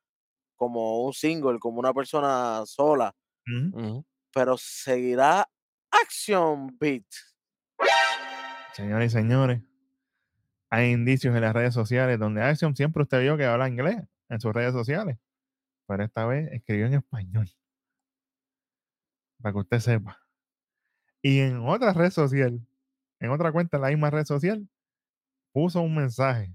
como un single, como una persona sola, pero seguirá Action Beat. Señores y señores, hay indicios en las redes sociales donde Action siempre usted vio que habla inglés en sus redes sociales, pero esta vez escribió en español. Para que usted sepa. Y en otra red social, en otra cuenta en la misma red social, puso un mensaje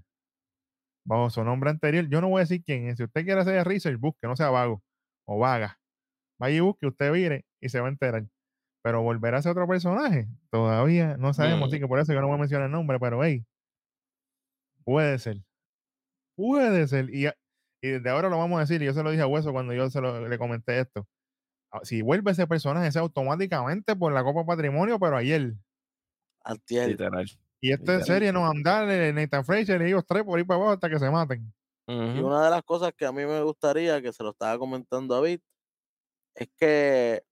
bajo su nombre anterior. Yo no voy a decir quién es. Si usted quiere hacer research, busque, no sea vago o vaga. Vaya y busque, usted vire y se va a enterar. Pero volverá a ser otro personaje. Todavía no sabemos, así Mm. que por eso yo no voy a mencionar el nombre, pero hey, puede ser. Puede ser. Y, a- y desde ahora lo vamos a decir, y yo se lo dije a Hueso cuando yo se lo, le comenté esto. Ah, Si vuelve ese personaje, sea automáticamente por la Copa Patrimonio, pero ayer. Antier. Literal. Y esta Literal. serie nos andarle Nathan Fraser y ellos tres por ahí para abajo hasta que se maten. Y una de las cosas que a mí me gustaría, que se lo estaba comentando a David, es que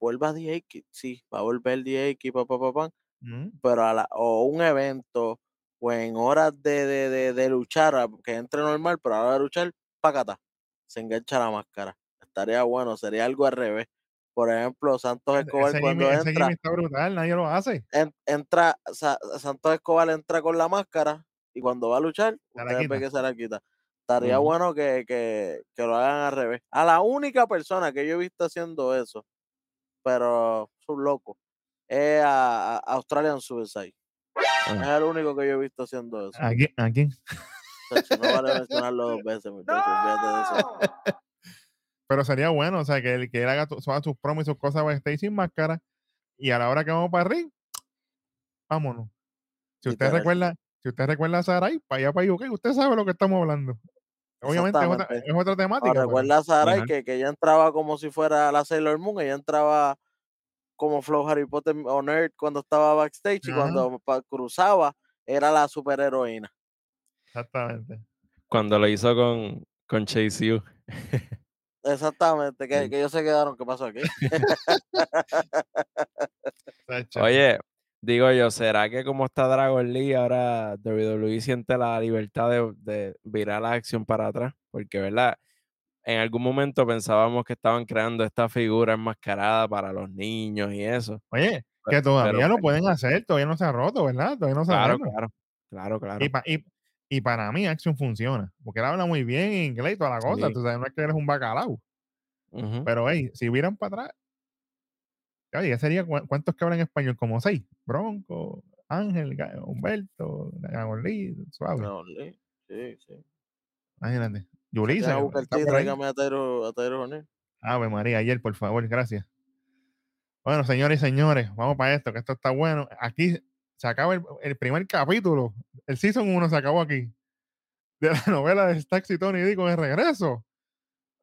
vuelva DX. Sí, va a volver DX, pa, pa, pa, pa, Ujú. pero a la, o un evento, o en horas de, de, de, de luchar, que entre normal, pero a la hora de luchar, pacata, se engancha la máscara. Estaría bueno, sería algo al revés. Por ejemplo, Santos Escobar Ese cuando ese entra, gimmick está brutal, nadie lo hace. en- entra, Sa- Santos Escobar entra con la máscara y cuando va a luchar, quita. que se la quita. Estaría bueno que, que, que lo hagan al revés. A la única persona que yo he visto haciendo eso, pero es un loco, es a, a Australian Suicide. Ah. Es el único que yo he visto haciendo eso. ¿A quién? ¿A quién? No vale mencionarlo dos veces, [laughs] de eso. Pero sería bueno, o sea, que él, que él haga todas sus promos y sus cosas backstage sin máscara. Y a la hora que vamos para el ring, vámonos. Si usted Literal. recuerda, si usted recuerda a Sarai, para allá para UK, usted sabe lo que estamos hablando. Obviamente es otra, es otra temática. Ahora, recuerda a Sarai que, que ella entraba como si fuera la Sailor Moon, ella entraba como Flow Harry Potter o Nerd cuando estaba backstage y cuando cruzaba era la superheroína. Exactamente. Cuando lo hizo con, con Chase U. [laughs] Exactamente, que, Sí. que ellos se quedaron, ¿qué pasó aquí? [laughs] Oye, digo yo, ¿será que como está Dragon Lee, ahora WWE siente la libertad de, de virar la acción para atrás? Porque, ¿verdad? En algún momento pensábamos que estaban creando esta figura enmascarada para los niños y eso. Oye, que todavía pero lo pues, pueden hacer, todavía no se ha roto, ¿verdad? Todavía no Claro, sabemos. claro, claro, claro. Y, pa- y, y para mí, Action funciona. Porque él habla muy bien inglés y toda la cosa. Sí. Tú sabes, no es que eres un bacalao. Pero, hey, si vieran para atrás, oye, ya sería cu- cuántos que hablan español, como seis. Bronco, Ángel, Humberto, Lee, suave. No, sí, sí. Imagínate. Yulisa, tráigame a Tyro, a O'Neill. Ave María, ayer, por favor, gracias. Bueno, señores y señores, vamos para esto, que esto está bueno. Aquí se acaba el, el primer capítulo, el season 1 se acabó aquí, de la [laughs] novela de Stax y Tony D con el regreso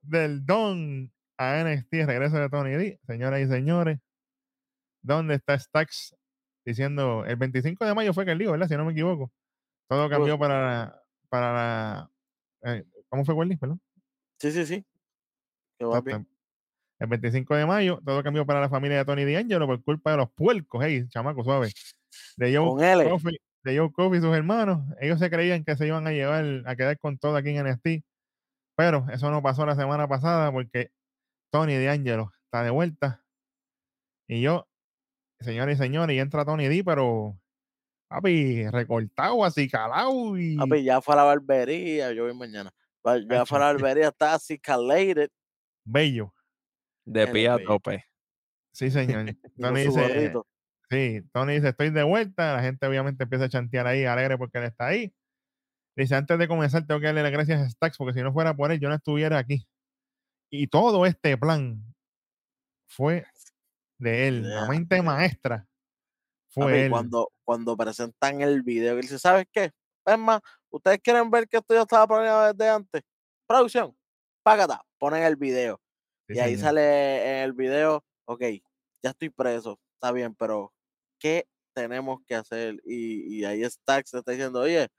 del Don a NXT, el regreso de Tony D. Señoras y señores, ¿dónde está Stax? Diciendo, el 25 de mayo fue que el lío, ¿verdad? Si no me equivoco. Todo cambió para la, para la, eh, ¿cómo fue Wendy? Perdón. Sí, sí, sí. El 25 de mayo, todo cambió para la familia de Tony D'Angelo por culpa de los puercos, hey, chamaco suave. De Joe Con L. Coffey, de Joe Coffey y sus hermanos. Ellos se creían que se iban a llevar, a quedar con todo aquí en NXT. Pero eso no pasó la semana pasada porque Tony D'Angelo está de vuelta. Y yo, señores y señores, y entra Tony D, pero papi, recortado, así calado y Papi, ya fue a la barbería, yo voy mañana. Va- Ya fue a la barbería, está así calated. bello. De pie a tope. Sí, señor. [laughs] Tony dice. Sí, Tony dice, estoy de vuelta. La gente obviamente empieza a chantear ahí, alegre porque él está ahí. Dice, antes de comenzar tengo que darle las gracias a Stax porque si no fuera por él yo no estuviera aquí. Y todo este plan fue de él. La Idea, mente maestra fue Papi, él. cuando, cuando presentan el video, él dice, ¿sabes qué? Es más, ustedes quieren ver que esto ya estaba planeado desde antes. Producción, págata, ponen el video. Sí, y ahí señor. sale en el video, ok, ya estoy preso, está bien, pero ¿qué tenemos que hacer? Y, y ahí Stax está diciendo, oye,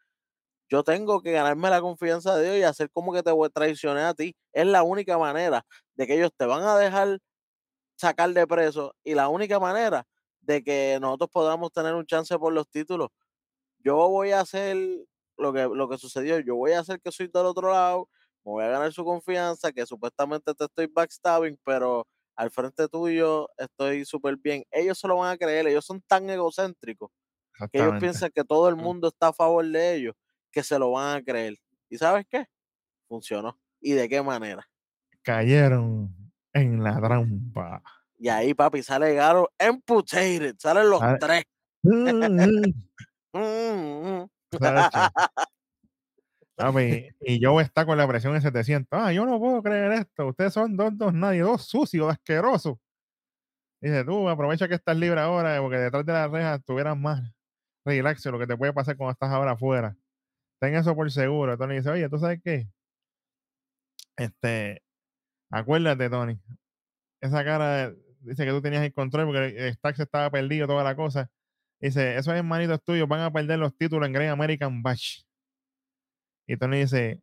yo tengo que ganarme la confianza de Dios y hacer como que te traicionar a ti. Es la única manera de que ellos te van a dejar sacar de preso y la única manera de que nosotros podamos tener un chance por los títulos. Yo voy a hacer lo que, lo que sucedió, yo voy a hacer que soy del otro lado, me voy a ganar su confianza, que supuestamente te estoy backstabbing, pero al frente tuyo estoy súper bien. Ellos se lo van a creer, ellos son tan egocéntricos que ellos piensan que todo el Mm. mundo está a favor de ellos, que se lo van a creer. ¿Y sabes qué? Funcionó. ¿Y de qué manera? Cayeron en la trampa. Y ahí, papi, sale Garo amputated, salen los tres. Mm, Mm, [laughs] mm, mm. Papi, y yo está con la presión en 700. Ah, yo no puedo creer esto. Ustedes son dos, dos, nadie, dos sucios, asquerosos. Dice, tú aprovecha que estás libre ahora, porque detrás de las rejas tuvieras más relax lo que te puede pasar cuando estás ahora afuera. Ten eso por seguro. Tony dice, oye, ¿tú sabes qué? Este, acuérdate, Tony. Esa cara dice que tú tenías el control porque Stax estaba perdido, toda la cosa. Dice, esos hermanitos tuyos van a perder los títulos en Great American Bash. Y Tony dice,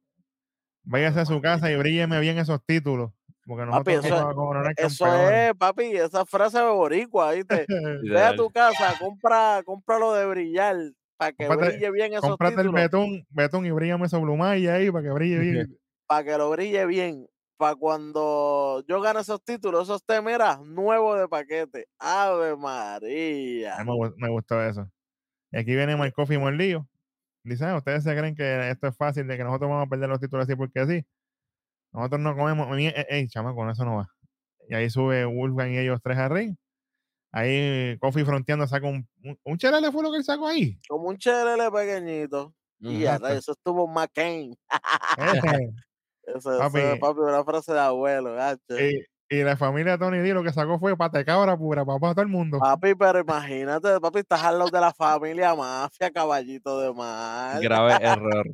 váyase a su casa y brílleme bien esos títulos. Porque Papi, nosotros eso, vamos a eso campeones". es, papi, esa frase de boricua, ¿viste? [laughs] Ve a tu casa, compra, compra lo de brillar, para que Cómprate- brille bien esos Cómprate el títulos, betún, betún y bríllame esos blumaya ahí para que brille bien. [laughs] para que lo brille bien. para cuando yo gane esos títulos, esos temeras nuevos de paquete. Ave María. me, gu- me gustó eso. Y aquí viene Mike Coffey Morlillo. Dice, "Ah, ¿ustedes se creen que esto es fácil de que nosotros vamos a perder los títulos así porque sí? Nosotros no comemos. ni- eh, Ey, chamaco, con eso no va. Y ahí sube Wolfgang y ellos tres a ring. Ahí Coffee fronteando saca un, un, un chelele fue lo que él sacó ahí. Como un chelele pequeñito. Y a Exacto. rayos, eso estuvo McCain. [laughs] Eso, eso Papi. es, papi, una frase de abuelo. gacho. y, y la familia de Tony D lo que sacó fue pata de cabra pura, papá, todo el mundo. Papi, pero imagínate, papi, estás al lado de la familia mafia, caballito de mar. Grave error.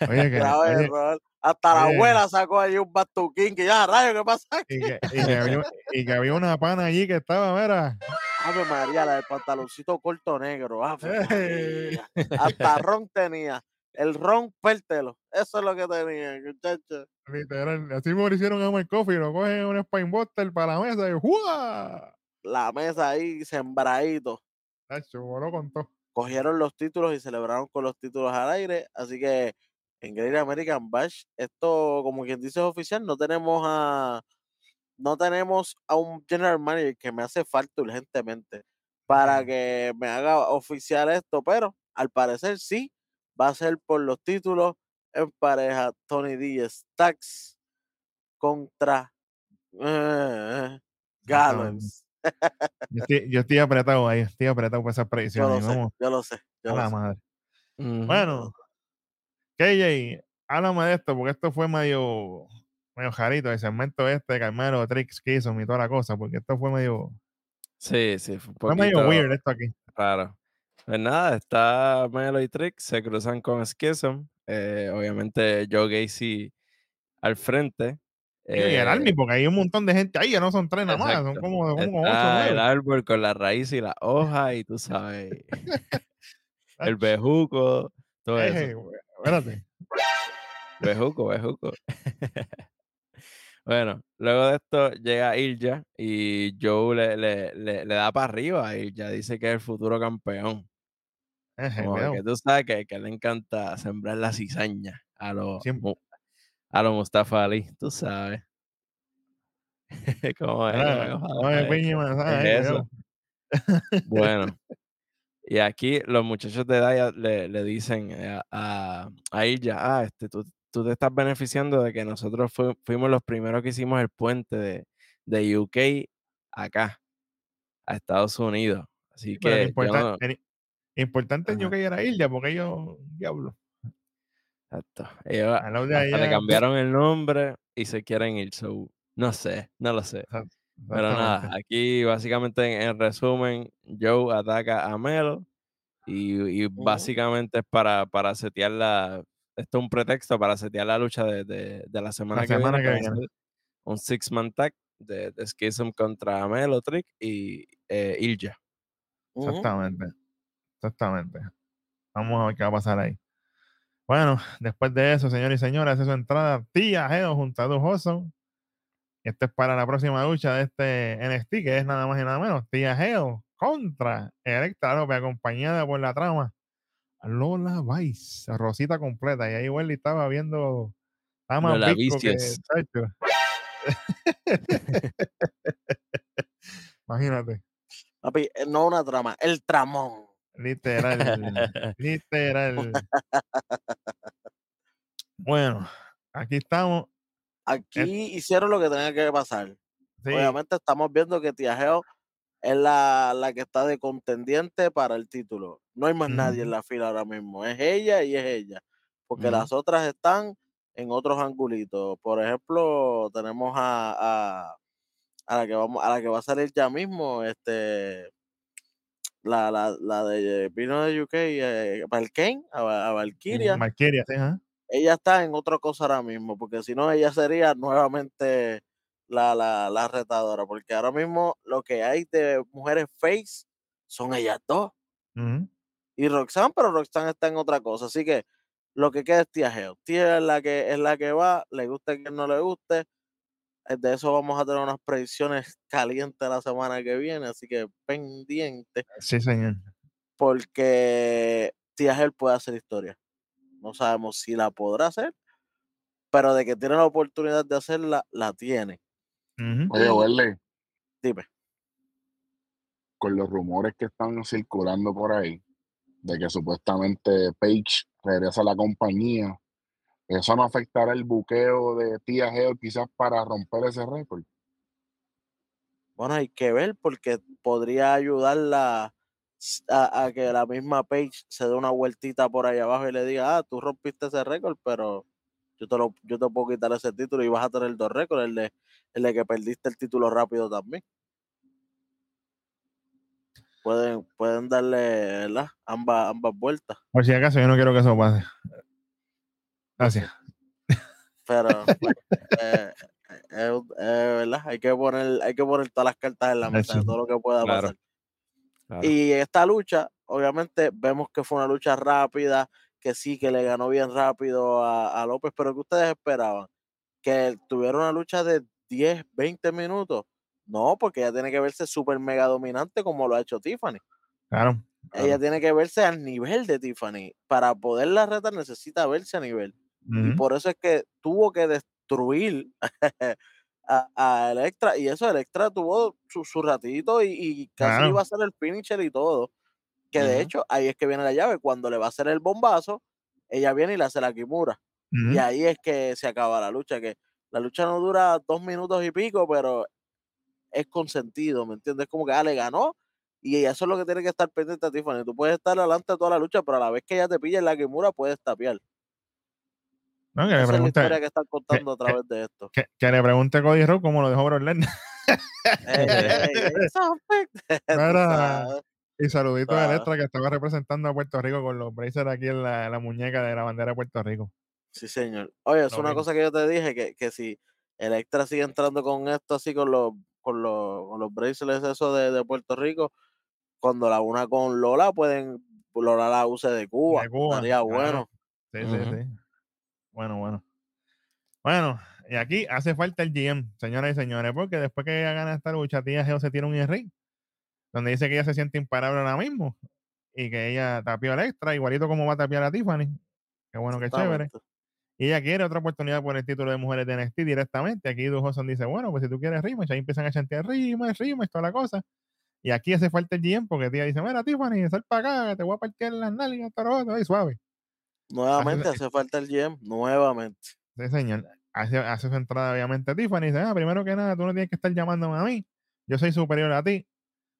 [laughs] Oye, que, Grave oye, error. Hasta la abuela sacó allí un bastuquín que ya, rayo, ¿qué pasa aquí? y, que, y que había, y que había una pana allí que estaba, mira. Ave María, la del pantaloncito corto negro. Ave. María. Hasta ron tenía. El ron pértelo. Eso es lo que tenía, muchacho. Literal, así me lo hicieron a Coffee, lo cogen un Spine Buster para la mesa y ¡juá! La mesa ahí sembradito. Nacho, voló con todo. Cogieron los títulos y celebraron con los títulos al aire. Así que en Great American Bash, esto, como quien dice, es oficial. No tenemos a. No tenemos a un general manager que me hace falta urgentemente para que me haga oficial esto, pero al parecer sí va a ser por los títulos en pareja Tony D. Stacks contra eh, Gallows. Yo estoy, yo estoy apretado ahí, estoy apretado por esas Yo predicciones. lo sé, Vamos yo lo sé, yo a lo la sé. madre. Ujú. Bueno, KJ, háblame de esto, porque esto fue medio, medio jarito, el segmento este de Carmelo, Tricks, Kissom y toda la cosa, porque esto fue medio, Sí, sí, fue un fue medio poquito weird esto aquí. raro. Pues nada, está Melo y Trick, se cruzan con Schism. eh, obviamente Joe Gacy al frente. Y el eh, Army, porque hay un montón de gente ahí, ya no son tres nada más, son como, como ocho o Está el árbol con la raíz y la hoja y tú sabes, [laughs] el bejuco, todo eso. espérate. Bejuco, bejuco. [laughs] Bueno, luego de esto llega Ilja y Joe le, le, le, le da para arriba a Ilja, dice que es el futuro campeón. Ejé, Como cuidado. que tú sabes que, que le encanta sembrar la cizaña a los a lo Mustafa Ali, tú sabes. [laughs] Como es, eso. Bueno, y aquí los muchachos de Daya le, le dicen a, a Ilja, ah, este, tú, tú te estás beneficiando de que nosotros fu- fuimos los primeros que hicimos el puente de, de UK acá, a Estados Unidos. Así Sí, que yo no- importan- el importante es yo Ajá. que era Ilja, porque ellos, diablo, exacto, ellos le allá, cambiaron el nombre y se quieren ir. so, no sé, no lo sé. Pero nada, aquí básicamente en, en resumen, Joe ataca a Melo y, básicamente es para, para setear la. Esto es un pretexto para setear la lucha de, de- de la semana La que semana viene. que un six-man tag de, de Schism contra Melo, Trick y eh, Ilja. Exactamente. Exactamente. Vamos a ver qué va a pasar ahí. Bueno, después de eso, señores y señoras, hace su entrada Tía Geo junto a Duke esto es para la próxima lucha de este NXT, que es nada más y nada menos. Tía Geo contra Electra López, acompañada por la trama Lola Vice, Rosita completa. Y ahí Welly estaba viendo. Estaba más Lola. Vicious. [laughs] Imagínate. Papi, eh, no una trama, el tramón. Literal. literal. Bueno, aquí estamos. Aquí hicieron lo que tenía que pasar. Sí, Obviamente estamos viendo que Tiajeo es la, la que está de contendiente para el título. No hay más nadie en la fila ahora mismo. Es ella y es ella. Porque las otras están en otros angulitos. Por ejemplo, tenemos a, a, a la que vamos, a la que va a salir ya mismo, este la, la, la de vino de UK, eh, Valkane, a, Va- a Valkyria. Valkyria, sí, ella está en otra cosa ahora mismo, porque si no, ella sería nuevamente la, la, la retadora, porque ahora mismo lo que hay de mujeres face son ellas dos y Roxanne, pero Roxanne está en otra cosa, así que lo que queda es Tía Geo. Tía es la que es la que va, le guste que no le guste. Eh, De eso vamos a tener unas predicciones calientes la semana que viene, así que pendiente, Sí, señor. porque Tía Geo puede hacer historia. No sabemos si la podrá hacer, pero de que tiene la oportunidad de hacerla, la tiene. Ujú. Oye, Werley, Dime. con los rumores que están circulando por ahí, de que supuestamente Page regresa a la compañía, ¿eso no afectará el buqueo de Tia Geo quizás para romper ese récord? Bueno, hay que ver porque podría ayudarla a, a que la misma Page se dé una vueltita por ahí abajo y le diga, ah, tú rompiste ese récord, pero yo te, lo, yo te puedo quitar ese título y vas a tener dos récords, el de, el de que perdiste el título rápido también. Pueden, pueden darle ¿verdad? Ambas, ambas vueltas, Por si acaso, yo no quiero que eso pase. Gracias. pero pues, eh, eh, eh, ¿verdad? Hay que poner, hay que poner todas las cartas en la mesa de todo lo que pueda Claro. pasar. Claro. Y esta lucha, obviamente, vemos que fue una lucha rápida, que sí, que le ganó bien rápido a, a López, pero que ustedes esperaban? Que tuviera una lucha de 10, 20 minutos. No, porque ella tiene que verse súper mega dominante como lo ha hecho Tiffany. Claro. Ella Claro. tiene que verse al nivel de Tiffany. Para poderla retar necesita verse a nivel. Y por eso es que tuvo que destruir [laughs] a, a Electra. Y eso, Electra tuvo su, su ratito y, y casi Claro. iba a ser el finisher y todo. Que de hecho, ahí es que viene la llave. Cuando le va a hacer el bombazo, ella viene y le hace la Kimura. Y ahí es que se acaba la lucha. Que la lucha no dura dos minutos y pico, pero es consentido, ¿me entiendes? Como que ah, le ganó. Y eso es lo que tiene que estar pendiente a Tiffany. Tú puedes estar adelante de toda la lucha, pero a la vez que ella te pilla en la Kimura, puedes tapear. No, que le Esa es la pregunte, historia que están contando a que- través de esto. que, que le pregunte Cody Rhodes cómo lo dejó Brock Lesnar. [laughs] Y saludito a. Electra que estaba representando a Puerto Rico con los braces aquí en la, la muñeca de la bandera de Puerto Rico. Sí, señor. Oye, es una cosa que yo te dije, que, que si Electra sigue entrando con esto así, con los, con los, con los bracelets eso de, de Puerto Rico, cuando la una con Lola, pueden, Lola la use de Cuba. De Cuba, Estaría claro. bueno. Sí, sí, sí. Bueno, bueno. Bueno, y aquí hace falta el GM, señoras y señores, porque después que ella gana esta lucha, tía Geo se tira un ring donde dice que ella se siente imparable ahora mismo y que ella tapió a Electra, igualito como va a tapiar a Tiffany. Qué bueno, qué chévere. Y ella quiere otra oportunidad por el título de mujeres de NXT directamente. Aquí Du Hudson dice, bueno, pues si tú quieres rematch, ahí empiezan a chantear rematch, rematch, toda la cosa. Y aquí hace falta el GM porque tía dice, mira, Tiffany, sal para acá, te voy a partir las nalgas, todo lo otro, ahí suave. Nuevamente hace falta el GM, nuevamente. Sí, señor. Hace, hace su entrada, obviamente, Tiffany. Dice, ah, primero que nada, tú no tienes que estar llamándome a mí. Yo soy superior a ti.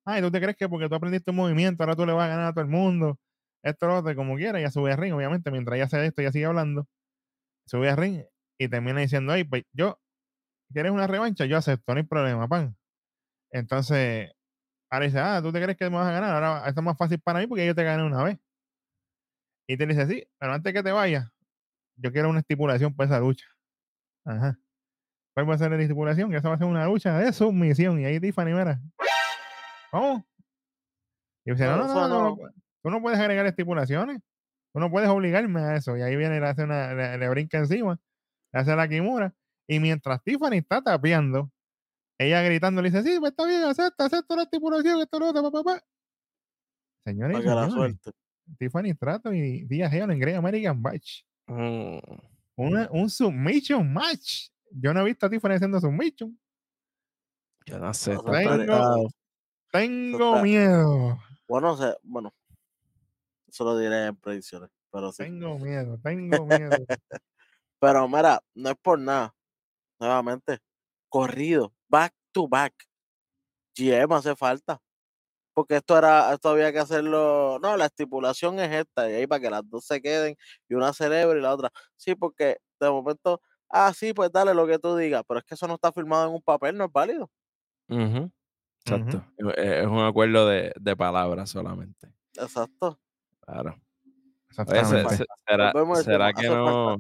Ay, ¿tú te crees que porque tú aprendiste un movimiento, ahora tú le vas a ganar a todo el mundo? Esto, lo otro, como quiera, ya sube a ring, obviamente, mientras ella hace esto, ella sigue hablando. Sube a ring y termina diciendo, ay, pues yo, ¿quieres una revancha? Yo acepto, no hay problema, pan. Entonces, ahora dice, ah, ¿tú te crees que me vas a ganar? Ahora esto es más fácil para mí porque yo te gané una vez. Y te dice, sí, pero antes que te vayas, yo quiero una estipulación para esa lucha. Ajá. ¿Cuál va a ser la estipulación? Que eso va a ser una lucha de sumisión. Y ahí Tiffany, mira. ¿Cómo? Y dice, no, No, no, no, tú no puedes agregar estipulaciones. Tú no puedes obligarme a eso. Y ahí viene y le hace una, le, le brinca encima, le hace la Kimura. Y mientras Tiffany está tapeando, ella gritando le dice, sí, pues está bien, acepta, acepta la estipulación, esto, lo otro, papá, papá. Señores que la señores, suerte. Tiffany Trato y Díaz Geo en Great American Match. Mm, Una, un submission match. Yo no he visto a Tiffany haciendo submission. yo no sé. No, Tengo-. Tengo miedo. Bueno, se- bueno, eso lo diré en predicciones, pero sí. Tengo miedo, tengo miedo. [laughs] Pero mira, no es por nada. Nuevamente, corrido, back to back. GM hace falta. Porque esto era, esto había que hacerlo. No, la estipulación es esta, y ahí para que las dos se queden, y una celebre y la otra. Sí, porque de momento, ah, sí, pues dale lo que tú digas, pero es que eso no está firmado en un papel, no es válido. Ujú, Exacto. Es- Es un acuerdo de, de palabras solamente. Exacto. Claro. Oye, se- Exactamente. se- ¿será, será que no?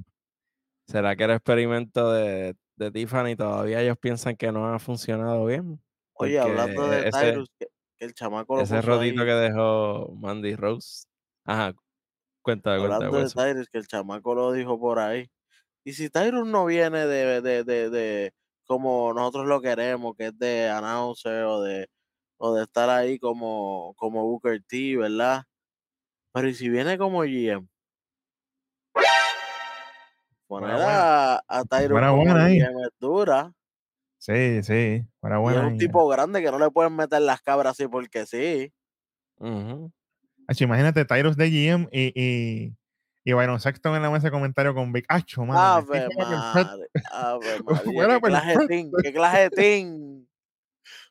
¿Será que el experimento de, de Tiffany todavía ellos piensan que no ha funcionado bien? Oye, Porque hablando de ese- Tyrus, que, que el chamaco lo Ese rodito ahí, que dejó Mandy Rose. Ajá. Cuenta, cuenta, hablando de Wilson. Tyrus, que el chamaco lo dijo por ahí. Y si Tyrus no viene de, de, de, de como nosotros lo queremos, que es de announcer o de, o de estar ahí como, como Booker T, ¿verdad? Pero ¿y si viene como GM? Poner a, a, ahí. GM es dura. Sí, sí. Fuera Y es buena. un tipo grande que no le pueden meter las cabras así porque sí. Ujú. Acho, imagínate Tyros de GM y, y, y Byron Sexton en la mesa de comentario con Big Acho, mano. Ave madre, ave Fuera [laughs] qué clase de team, qué clase de team.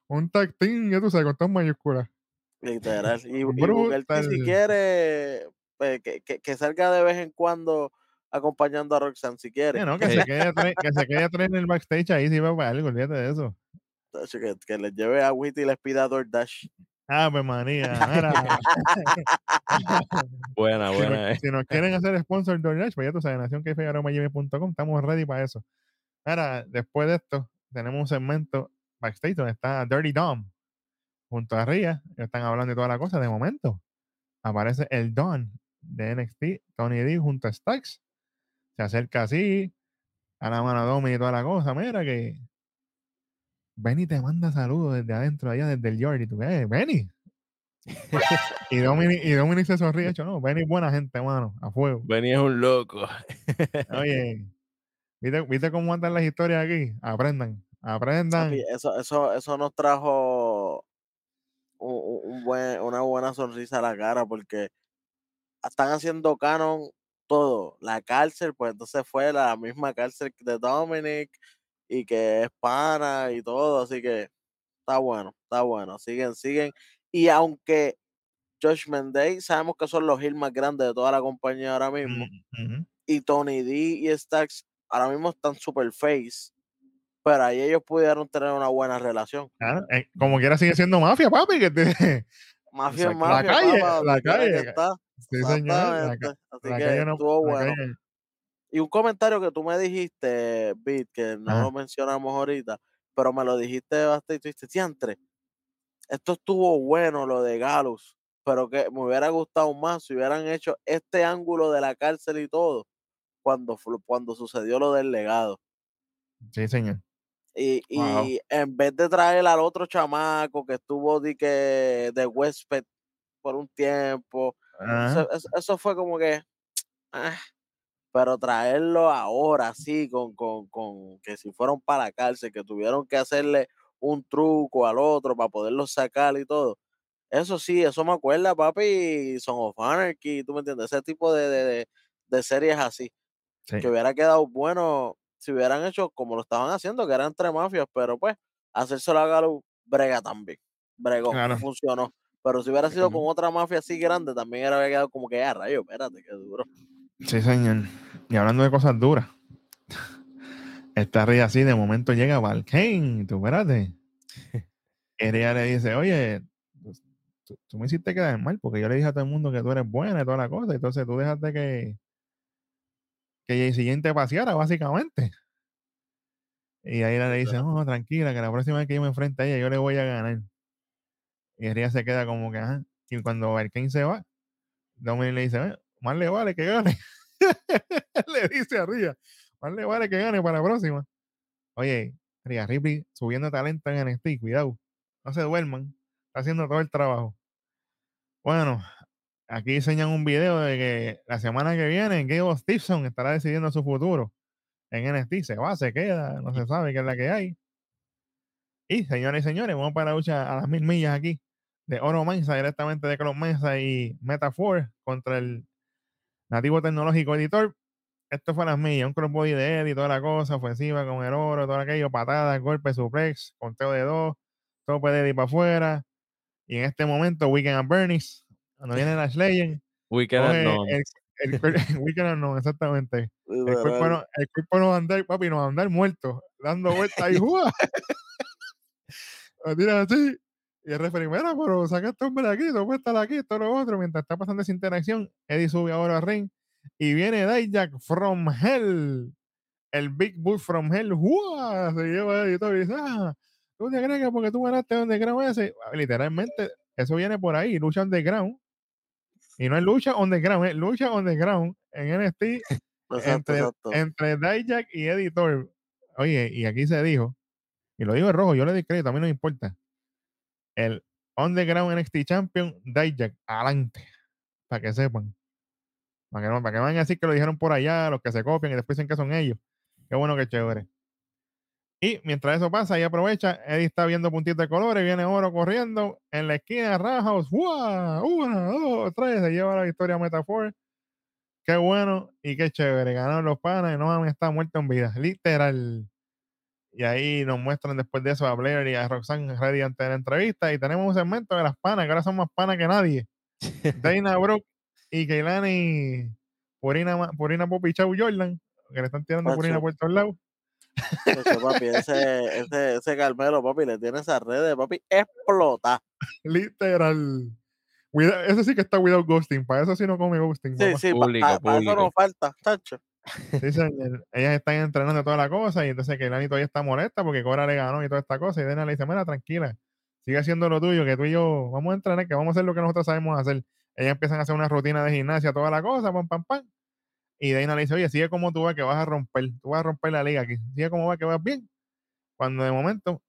Un tag team, ya tú sabes, con todas mayúsculas. Literal. Y, y [laughs] T, si quiere, pues, que, que, que salga de vez en cuando acompañando a Roxanne, si quiere. Sí, no, [laughs] que, se quede atrás, que se quede atrás en el backstage ahí, si va para algo, olvídate de eso. Que, que les lleve a Witty y les pida DoorDash. Ave María. [laughs] Mira, Buena, si, buena. nos, eh. si nos quieren hacer sponsor DoorDash, pues ya tú sabes, nacionquefearomagm.com, estamos ready para eso. Ahora, después de esto, tenemos un segmento backstage donde está Dirty Dom junto a Ria. Están hablando de toda la cosa. De momento, aparece el Don de NXT, Tony D junto a Stacks. Se acerca así, a la mano Domi y toda la cosa. Mira que Benny te manda saludos desde adentro, allá desde el Jordi. Tú, eh, Benny. [laughs] y, Dominic, y Dominic se sonríe, hecho, no, Benny es buena gente, mano, a fuego. Benny es un loco. [laughs] Oye, ¿viste, ¿viste cómo andan las historias aquí? Aprendan, aprendan. Eso, eso, eso nos trajo un- un buen, una buena sonrisa a la cara porque están haciendo canon todo. La cárcel, pues entonces fue la misma cárcel de Dominic y que es pana y todo, así que está bueno, está bueno. Siguen, siguen. Y aunque Josh Day sabemos que son los hills más grandes de toda la compañía ahora mismo, Mm, y Tony D y Stacks ahora mismo están super face, pero ahí ellos pudieron tener una buena relación. Claro, eh, como quiera sigue siendo mafia, papi, que te... Mafia es Exacto. La mafia, calle, papá, la quiera que calle. está. Sí, señor. Así que no- estuvo bueno. Y un comentario que tú me dijiste, Bit, que no Ajá. lo mencionamos ahorita, pero me lo dijiste bastante y tú dijiste, "Diantre, esto estuvo bueno lo de Galus, pero que me hubiera gustado más si hubieran hecho este ángulo de la cárcel y todo cuando, cuando sucedió lo del legado. Sí, señor. Y, Wow. y en vez de traer al otro chamaco que estuvo de, que, de huésped por un tiempo, Eso, eso- eso fue como que. ah, pero traerlo ahora sí, con, con, con que si fueron para la cárcel, que tuvieron que hacerle un truco al otro para poderlo sacar y todo. Eso sí, eso me acuerda, papi, Son of Anarchy, tú me entiendes, ese tipo de, de, de- de series así, Sí. que hubiera quedado bueno si hubieran hecho como lo estaban haciendo, que eran entre mafias, pero pues, hacérselo a Galo, brega también, bregó, Claro. funcionó. Pero si hubiera sido con otra mafia así grande, también hubiera quedado como que, ah, rayo, espérate, qué duro. Sí, señor. Y hablando de cosas duras, esta ría así, de momento llega Valkane, tú espérate. [laughs] Ella le dice, oye, tú, tú me hiciste quedar mal porque yo le dije a todo el mundo que tú eres buena y toda la cosa, entonces tú dejaste que que el siguiente paseara, básicamente. Y ahí ella le dice, no, tranquila, que la próxima vez que yo me enfrente a ella, yo le voy a ganar. Y ella se queda como que, ajá. Y cuando Valkane se va, Dominic le dice, "Eh, más le vale que gane. [laughs] le dice a Ria, más le vale que gane para la próxima. Oye, Ria Ripley subiendo talento en NXT, cuidado. No se duerman. Está haciendo todo el trabajo. Bueno, aquí enseñan un video de que la semana que viene Gable Stevenson estará decidiendo su futuro en NXT. Se va, se queda, no se sabe qué es la que hay. Y señores y señores, vamos para la lucha a las mil millas aquí de Oro Mensa directamente de Clon Mensa y Metafor contra el nativo tecnológico editor. Esto fue a las millas, un crossbody de Eddie, toda la cosa, ofensiva con el oro, todo aquello, patadas, golpe, suplex, conteo de dos, tope de Eddie para afuera. Y en este momento, Weekend and Bernice, cuando viene la Legend, [laughs] Weekend coge no. el, [laughs] Weekend no, exactamente. El cuerpo no, el cuerpo no va a andar, papi, no va a andar muerto, dando vueltas y [laughs] ¡jua! Lo tiran así. Y el referee, mira, pero saca este hombre de aquí, tú puedes estar aquí, todo lo otro. Mientras está pasando esa interacción, Eddie sube ahora al ring y viene Dijak from Hell. El Big Bull from Hell. Se lleva a Eddie todo y dice, ah, tú te crees que porque tú ganaste underground ese. Ah, Literalmente, eso viene por ahí, lucha underground. Y no es lucha underground, es lucha underground en NXT [laughs] Exacto, entre, exacto. entre Dijak y Editor. Oye, y aquí se dijo, y lo digo en rojo, yo le di crédito, a mí no me importa. El Underground NXT Champion, Dijak, adelante. Para que sepan. Para que, no, para que van a decir que lo dijeron por allá, los que se copian y después dicen que son ellos. Qué bueno que chévere. Y mientras eso pasa, ahí aprovecha, Eddie está viendo puntitos de colores, viene Oro corriendo en la esquina, Rajaos, ¡Una, dos, tres! Se lleva la victoria a Metafor. Qué bueno y qué chévere. Ganaron los panas y no está muerto en vida. Literal. Y ahí nos muestran después de eso a Blair y a Roxanne ready ante la entrevista. Y tenemos un segmento de las panas, que ahora son más panas que nadie. Dana [laughs] Brooke y Keilani Purina, Purina Popi Chau Jordan, que le están tirando Macho. Purina por todos lados. Eso, papi, ese, ese, ese Carmelo, papi, le tiene esas redes, papi, explota. [laughs] Literal. Cuida- eso sí que está without ghosting. Para eso sí no come ghosting. Sí, papá. sí, Público, para eso público. no falta, tacho. Señor. Ellas están entrenando toda la cosa y entonces Keilani todavía está molesta porque Cora le ganó y toda esta cosa. Y Dana le dice, mira, tranquila, sigue haciendo lo tuyo, que tú y yo vamos a entrenar, que vamos a hacer lo que nosotros sabemos hacer. Ellas empiezan a hacer una rutina de gimnasia, toda la cosa, pam, pam, pam. Y Dana le dice, oye, sigue como tú vas, que vas a romper, tú vas a romper la liga aquí. Sigue como vas, que vas bien. Cuando de momento,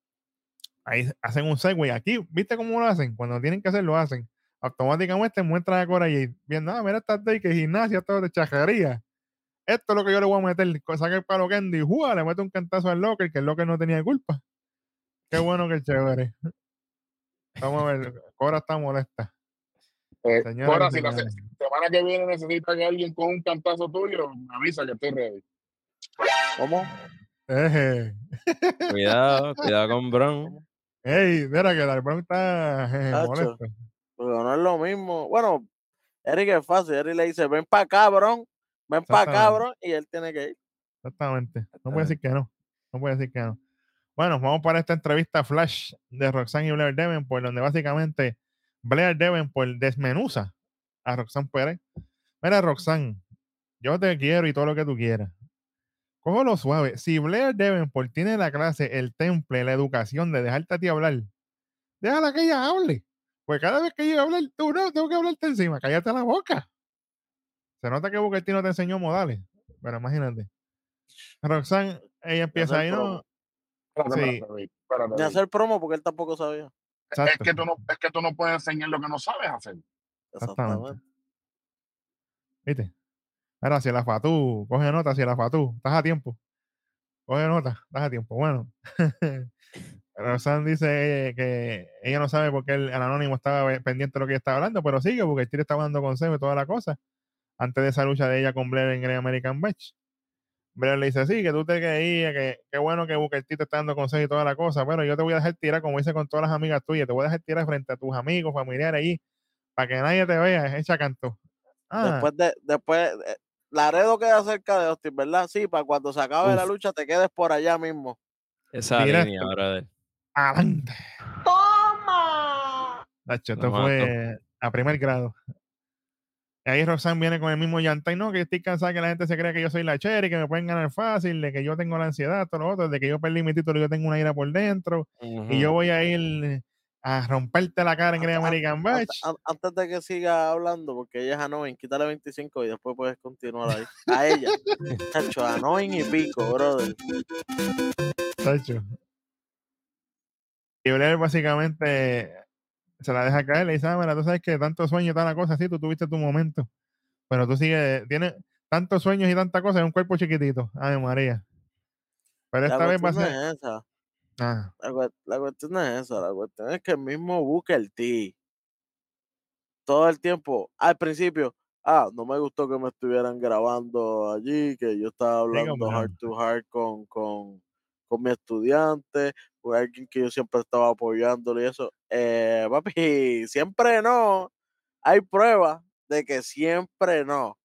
ahí hacen un segue. Aquí, ¿viste cómo lo hacen? Cuando tienen que hacer, lo hacen. Automáticamente muestran a Cora y viendo, ah, mira esta que gimnasia, todo de chajería esto es lo que yo le voy a meter. Saca el palo Candy, ¡jua! le mete un cantazo al Locker, que el Locker no tenía culpa. Qué bueno que chévere. Vamos a ver, Cora está molesta. Eh, Cora, y si la semana que viene necesita que alguien con un cantazo tuyo, me avisa que estoy ready. ¿Cómo? Eje. Cuidado, cuidado con Bron. Ey, mira que Darbron está jeje, Tacho. molesto. Porque no es lo mismo. Bueno, Eric es fácil. Eric le dice, ven para acá, bro. Ven para bro. Y él tiene que ir. Exactamente. No puede decir que no. No puede decir que no. Bueno, vamos para esta entrevista flash de Roxanne y Blair Davenport, donde básicamente Blair Davenport desmenuza a Roxanne Pérez. Mira, Roxanne, yo te quiero y todo lo que tú quieras. Cógelo suave. Si Blair Davenport tiene la clase, el temple, la educación de dejarte a ti hablar, déjala que ella hable. Pues cada vez que ella hablar, tú no, tengo que hablarte encima. Cállate la boca. Se nota que Booker T no te enseñó modales. Pero imagínate. Roxanne, ella empieza ahí, ¿no? Sí. David. hacer promo porque él tampoco sabía. Es que, tú no, es que tú no puedes enseñar lo que no sabes hacer. Exactamente. Exactamente. ¿Viste? Ahora, si la fatú, coge nota, si la fatú, estás a tiempo. Coge nota, estás a tiempo. Bueno. [laughs] Roxanne dice que ella no sabe por qué el, el anónimo estaba pendiente de lo que ella estaba hablando, pero sigue porque el tío estaba dando consejos y toda la cosa. Antes de esa lucha de ella con Blair en Great American Match. Blair le dice, sí, que tú te creías, que qué bueno que Booker T te está dando consejos y toda la cosa, pero yo te voy a dejar tirar, como hice con todas las amigas tuyas, te voy a dejar tirar frente a tus amigos, familiares allí, para que nadie te vea, echa canto. Ah, Después de, después, eh, Laredo queda cerca de Austin, ¿verdad? Sí, para cuando se acabe la lucha te quedes por allá mismo. Esa Directo. línea, brother. adelante. ¡Toma! Nacho, esto fue a primer grado. Y ahí Roxanne viene con el mismo llanta y no, que estoy cansada que la gente se cree que yo soy la cherry, que me pueden ganar fácil, de que yo tengo la ansiedad, todo lo otro, de que yo perdí mi título y yo tengo una ira por dentro, y yo voy a ir a romperte la cara en Great An- an- American an- Antes de que siga hablando, porque ella es Anoin, quítale 25 y después puedes continuar ahí. A ella. [laughs] Chacho, Anoin y pico, brother. Tacho. Y Blair básicamente se la deja caer, le dice, ah, mira, tú sabes que tanto sueño y tanta cosa así, tú tuviste tu momento. Pero tú sigues, tienes tantos sueños y tanta cosa en un cuerpo chiquitito. Ay, María. Pero La esta vez va a ser. no es esa. Ah, La, cue- la cuestión no es esa. La cuestión es que el mismo Booker T. Todo el tiempo, al principio, ah, no me gustó que me estuvieran grabando allí, que yo estaba hablando heart to heart con, con, con mi estudiante, alguien que yo siempre estaba apoyándolo y eso. Eh, papi, [laughs] siempre no. Hay pruebas de que siempre no.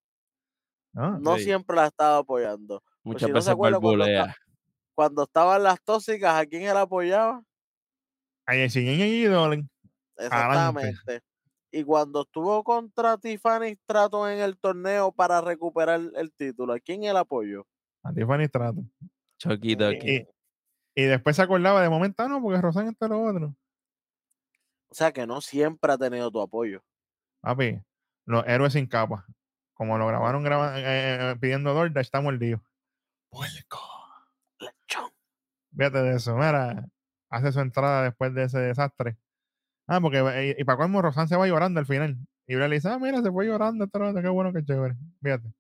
ah, No Sí. siempre la estaba apoyando. Muchas si no se veces acuerda cuando. Cuando estaban las tóxicas, ¿a quién él apoyaba? ahí sí, y Dolan. Exactamente. Y cuando estuvo contra Tiffany Stratton en el torneo para recuperar el título, ¿a quién él apoyó? A Tiffany Strato. Chucky Eh, Ducky. Y, después se acordaba de momento, ah, no, porque Rosan esto es lo otro. O sea que no siempre ha tenido tu apoyo. Papi, los héroes sin capa. Como lo grabaron graba- eh, eh, pidiendo DoorDash, está mordido. Puerco. Lechón. Fíjate de eso. Mira, hace su entrada después de ese desastre. Ah, porque eh, y, para colmo Rosan se va llorando al final. Y Brea le dice, ah, mira, se fue llorando, esto, lo otro, qué bueno, qué chévere. Fíjate.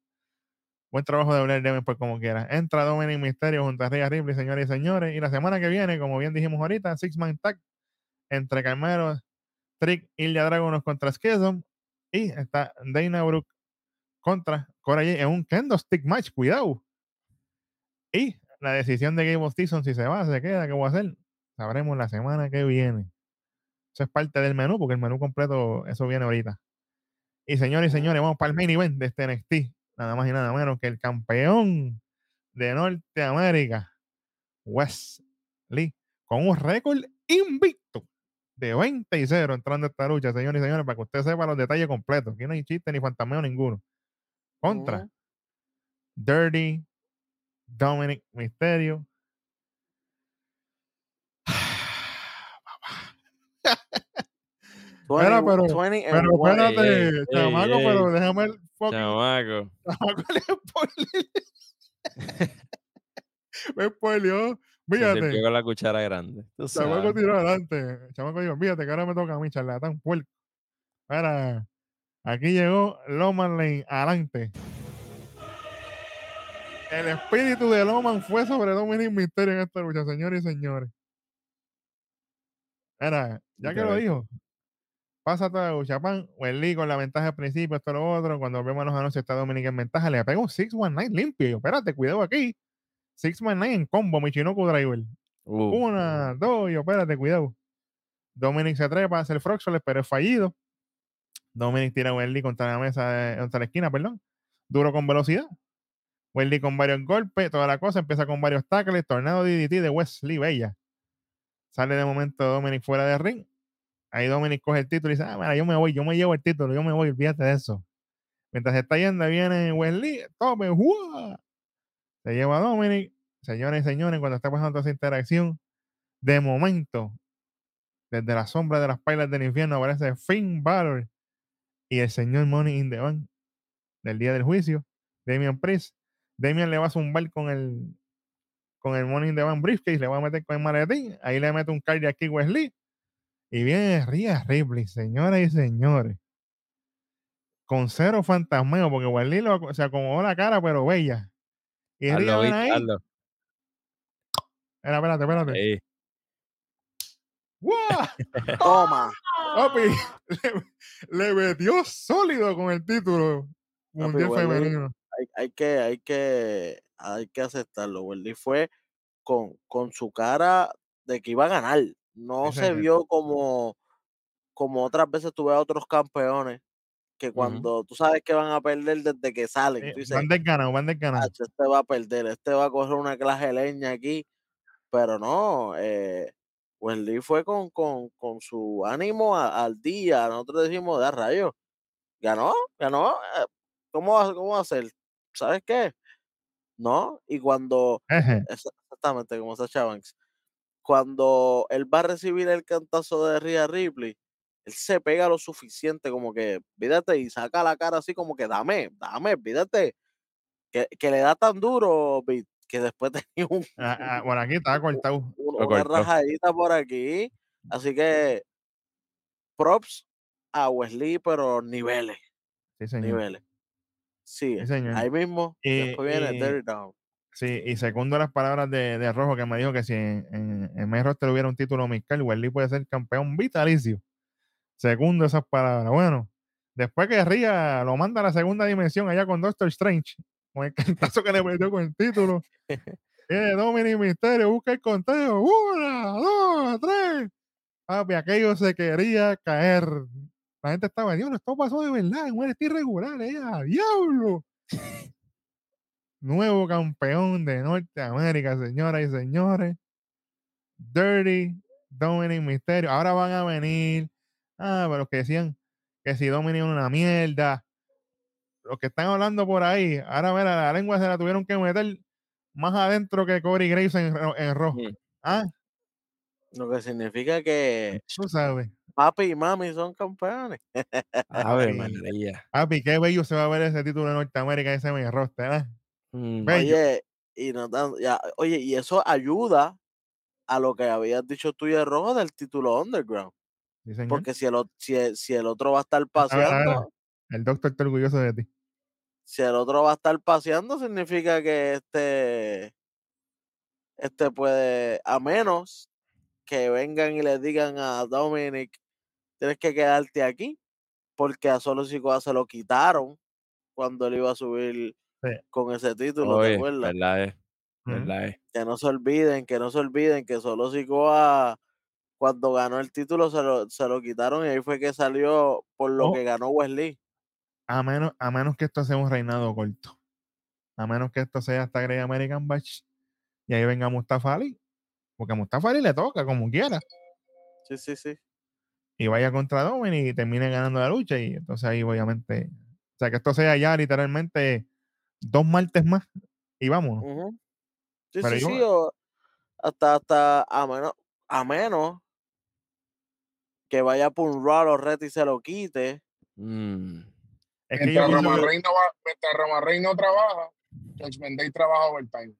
Buen trabajo de Blair Devin por como quiera. Entra Dominic Mysterio junto a Rhea Ripley, señores y señores. Y la semana que viene, como bien dijimos ahorita, Six Man Tag entre Carmelo, Trick, Ilya Dragonos contra Schism. Y está Dana Brooke contra Cora en un kendo stick match. Cuidado. Y la decisión de Game of si se va, se queda, ¿qué voy a hacer? Sabremos la semana que viene. Eso es parte del menú, porque el menú completo, eso viene ahorita. Y señores y señores, vamos para el main event de este NXT. Nada más y nada menos que el campeón de Norteamérica, Wesley, con un récord invicto de 20 y 0 entrando a esta lucha, señores y señores, para que usted sepa los detalles completos. Aquí no hay chiste ni fantasmeo ninguno. Contra. Dirty Dominic Mysterio. 20 pero- 20 and Pero espérate, ey, chamaco, ey, pero déjame el fucking Chamaco. chamaco le [laughs] spoileé. Me spoileó. Se sirvió Fíjate, con la cuchara grande. Chamaco tiró adelante. Chamaco dijo, fíjate que ahora me toca a mí, charlatán, puerco. Mira, aquí llegó Loman Lane, adelante. El espíritu de Loman fue sobre Dominic Mysterio en esta lucha, señores y señores. Mira, ya que lo dijo, la lucha, pan, Welly con la ventaja al principio, esto lo otro, cuando vemos los anuncios está Dominic en ventaja, le pega un 619 limpio, y yo, espérate, cuidado aquí, 619 en combo, Michinoku Driver, Uh, una, dos, y yo, espérate, cuidado. Dominic se trepa, hace el Froxoles, pero es fallido. Dominic tira a Welly contra la mesa, de- contra la esquina, perdón. Duro con velocidad. Welly con varios golpes, toda la cosa, empieza con varios tackles, tornado DDT de Wesley Bella. Sale de momento Dominic fuera de ring. Ahí Dominic coge el título y dice, ah, mira, yo me voy, yo me llevo el título, yo me voy, olvídate de eso. Mientras está yendo, viene Wesley, tome, ¡juá! Se lleva Dominic. Señores y señores, cuando está pasando esa interacción, de momento, desde la sombra de las pailas del infierno aparece Finn Balor y el señor Money in the Bank del día del juicio, Damian Priest. Damian le va a zumbar con el con el Money in the Bank briefcase, le va a meter con el maletín, ahí le mete un cardio aquí Wesley y viene Rhea Ripley, señoras y señores. Con cero fantasmeo, porque Wesley lo, se acomodó la cara, pero bella. Y Rhea ¿viste? ahí. Hazlo. Espera, espérate, espérate. ¡Guau! [laughs] Toma. Papi, le, le metió sólido con el título mundial femenino. Hay, hay que, hay que, hay que aceptarlo. Wendy fue con, con su cara de que iba a ganar. No se vio como, como otras veces tuve a otros campeones que cuando tú sabes que van a perder desde que salen, Eh, tú dices, van desganados, van desganados. "Acho, este va a perder, este va a coger una clase de leña aquí. Pero no, eh, Wesley fue con, con, con su ánimo a- al día. Nosotros decimos, de rayos, ganó, ganó. eh, ¿Cómo va, cómo va a ser? ¿Sabes qué? No, y cuando, Eje, exactamente como Sacha Banks, cuando él va a recibir el cantazo de Rhea Ripley, él se pega lo suficiente como que, vídate, y saca la cara así como que dame, dame, vídate, que, que le da tan duro, que después [laughs] tenía un, ah, ah, por aquí estaba cortado. un- una rajadita por aquí. Así que props a Wesley, pero niveles, Sí, señor. niveles. Sí, Sí, señor. ahí mismo. Y- después viene Terry Down. Sí, y segundo las palabras de, de Rojo que me dijo que si en, en, en main roster hubiera un título Mixcal, Wesley puede ser campeón vitalicio. Segundo esas palabras. Bueno, después que Ría lo manda a la segunda dimensión allá con Doctor Strange, con el cantazo que le metió con el título. [laughs] Eh, Dominic Misterio, busca el conteo. Una, dos, tres. Papi, aquello se quería caer. La gente estaba, Dios, esto pasó de verdad, en un NXT irregular, eh, ¡a diablo! [laughs] Nuevo campeón de Norteamérica, señoras y señores. Dirty Dominic Mysterio. Ahora van a venir. Ah, pero los que decían que si Dominic era una mierda. Los que están hablando por ahí. Ahora, mira, la lengua se la tuvieron que meter más adentro que Corey Graves en, ro- en rojo. Mm. Ah, Lo que significa que tú sabes. papi y mami son campeones. Ave Ay. María. Papi, qué bello se va a ver ese título de Norteamérica ese main roster, ¿eh? Mm, Bello. Oye, y no tan- ya, oye, y eso ayuda a lo que habías dicho tú y el rojo del título underground. Sí. Porque si el, si, el- si el otro va a estar paseando, El doctor está orgulloso de ti. si el otro va a estar paseando, significa que este, este puede, a menos que vengan y le digan a Dominic, tienes que quedarte aquí, porque a Solo Sikoa se lo quitaron cuando él iba a subir Sí. con ese título, ¿te acuerdas? verdad es, verdad es. Que no se olviden, que no se olviden que Solo Sikoa cuando ganó el título se lo, se lo quitaron y ahí fue que salió por lo Oh. que ganó Wesley. A menos, a menos que esto sea un reinado corto. A menos que esto sea hasta Great American Batch. Y ahí venga Mustafa Ali. Porque a Mustafa Ali le toca como quiera. Sí, sí, sí. Y vaya contra Dominic y termine ganando la lucha. Y entonces ahí obviamente. O sea que esto sea ya literalmente dos martes más. Y vámonos. Ujú. Sí, Pero sí, yo- sí. o hasta, hasta, a menos, a menos que vaya por un Raw o Red y se lo quite. Mm, Es que Mientras Roman que- Reigns no, va- mientras Reigns no trabaja, Judgment Day trabaja overtime.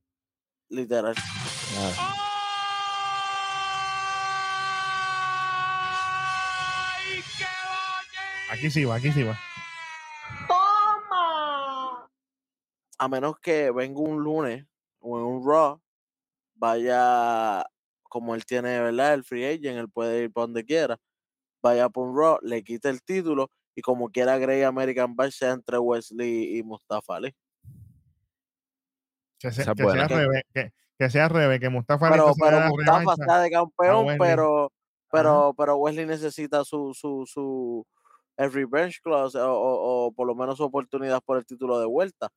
Literal. ah, aquí sí va, aquí sí va. A menos que venga un lunes o en un Raw, vaya como él tiene, ¿verdad? El free agent, él puede ir para donde quiera. Vaya por un Raw, le quite el título y como quiera Grey American Bash sea entre Wesley y Mustafa Ali. Que, sea- es que sea revés, que, que sea al revés, que Mustafa Pero, pero Mustafa está de campeón, pero, pero, pero Wesley necesita su, su, su el revenge clause o, o- o por lo menos su oportunidad por el título de vuelta.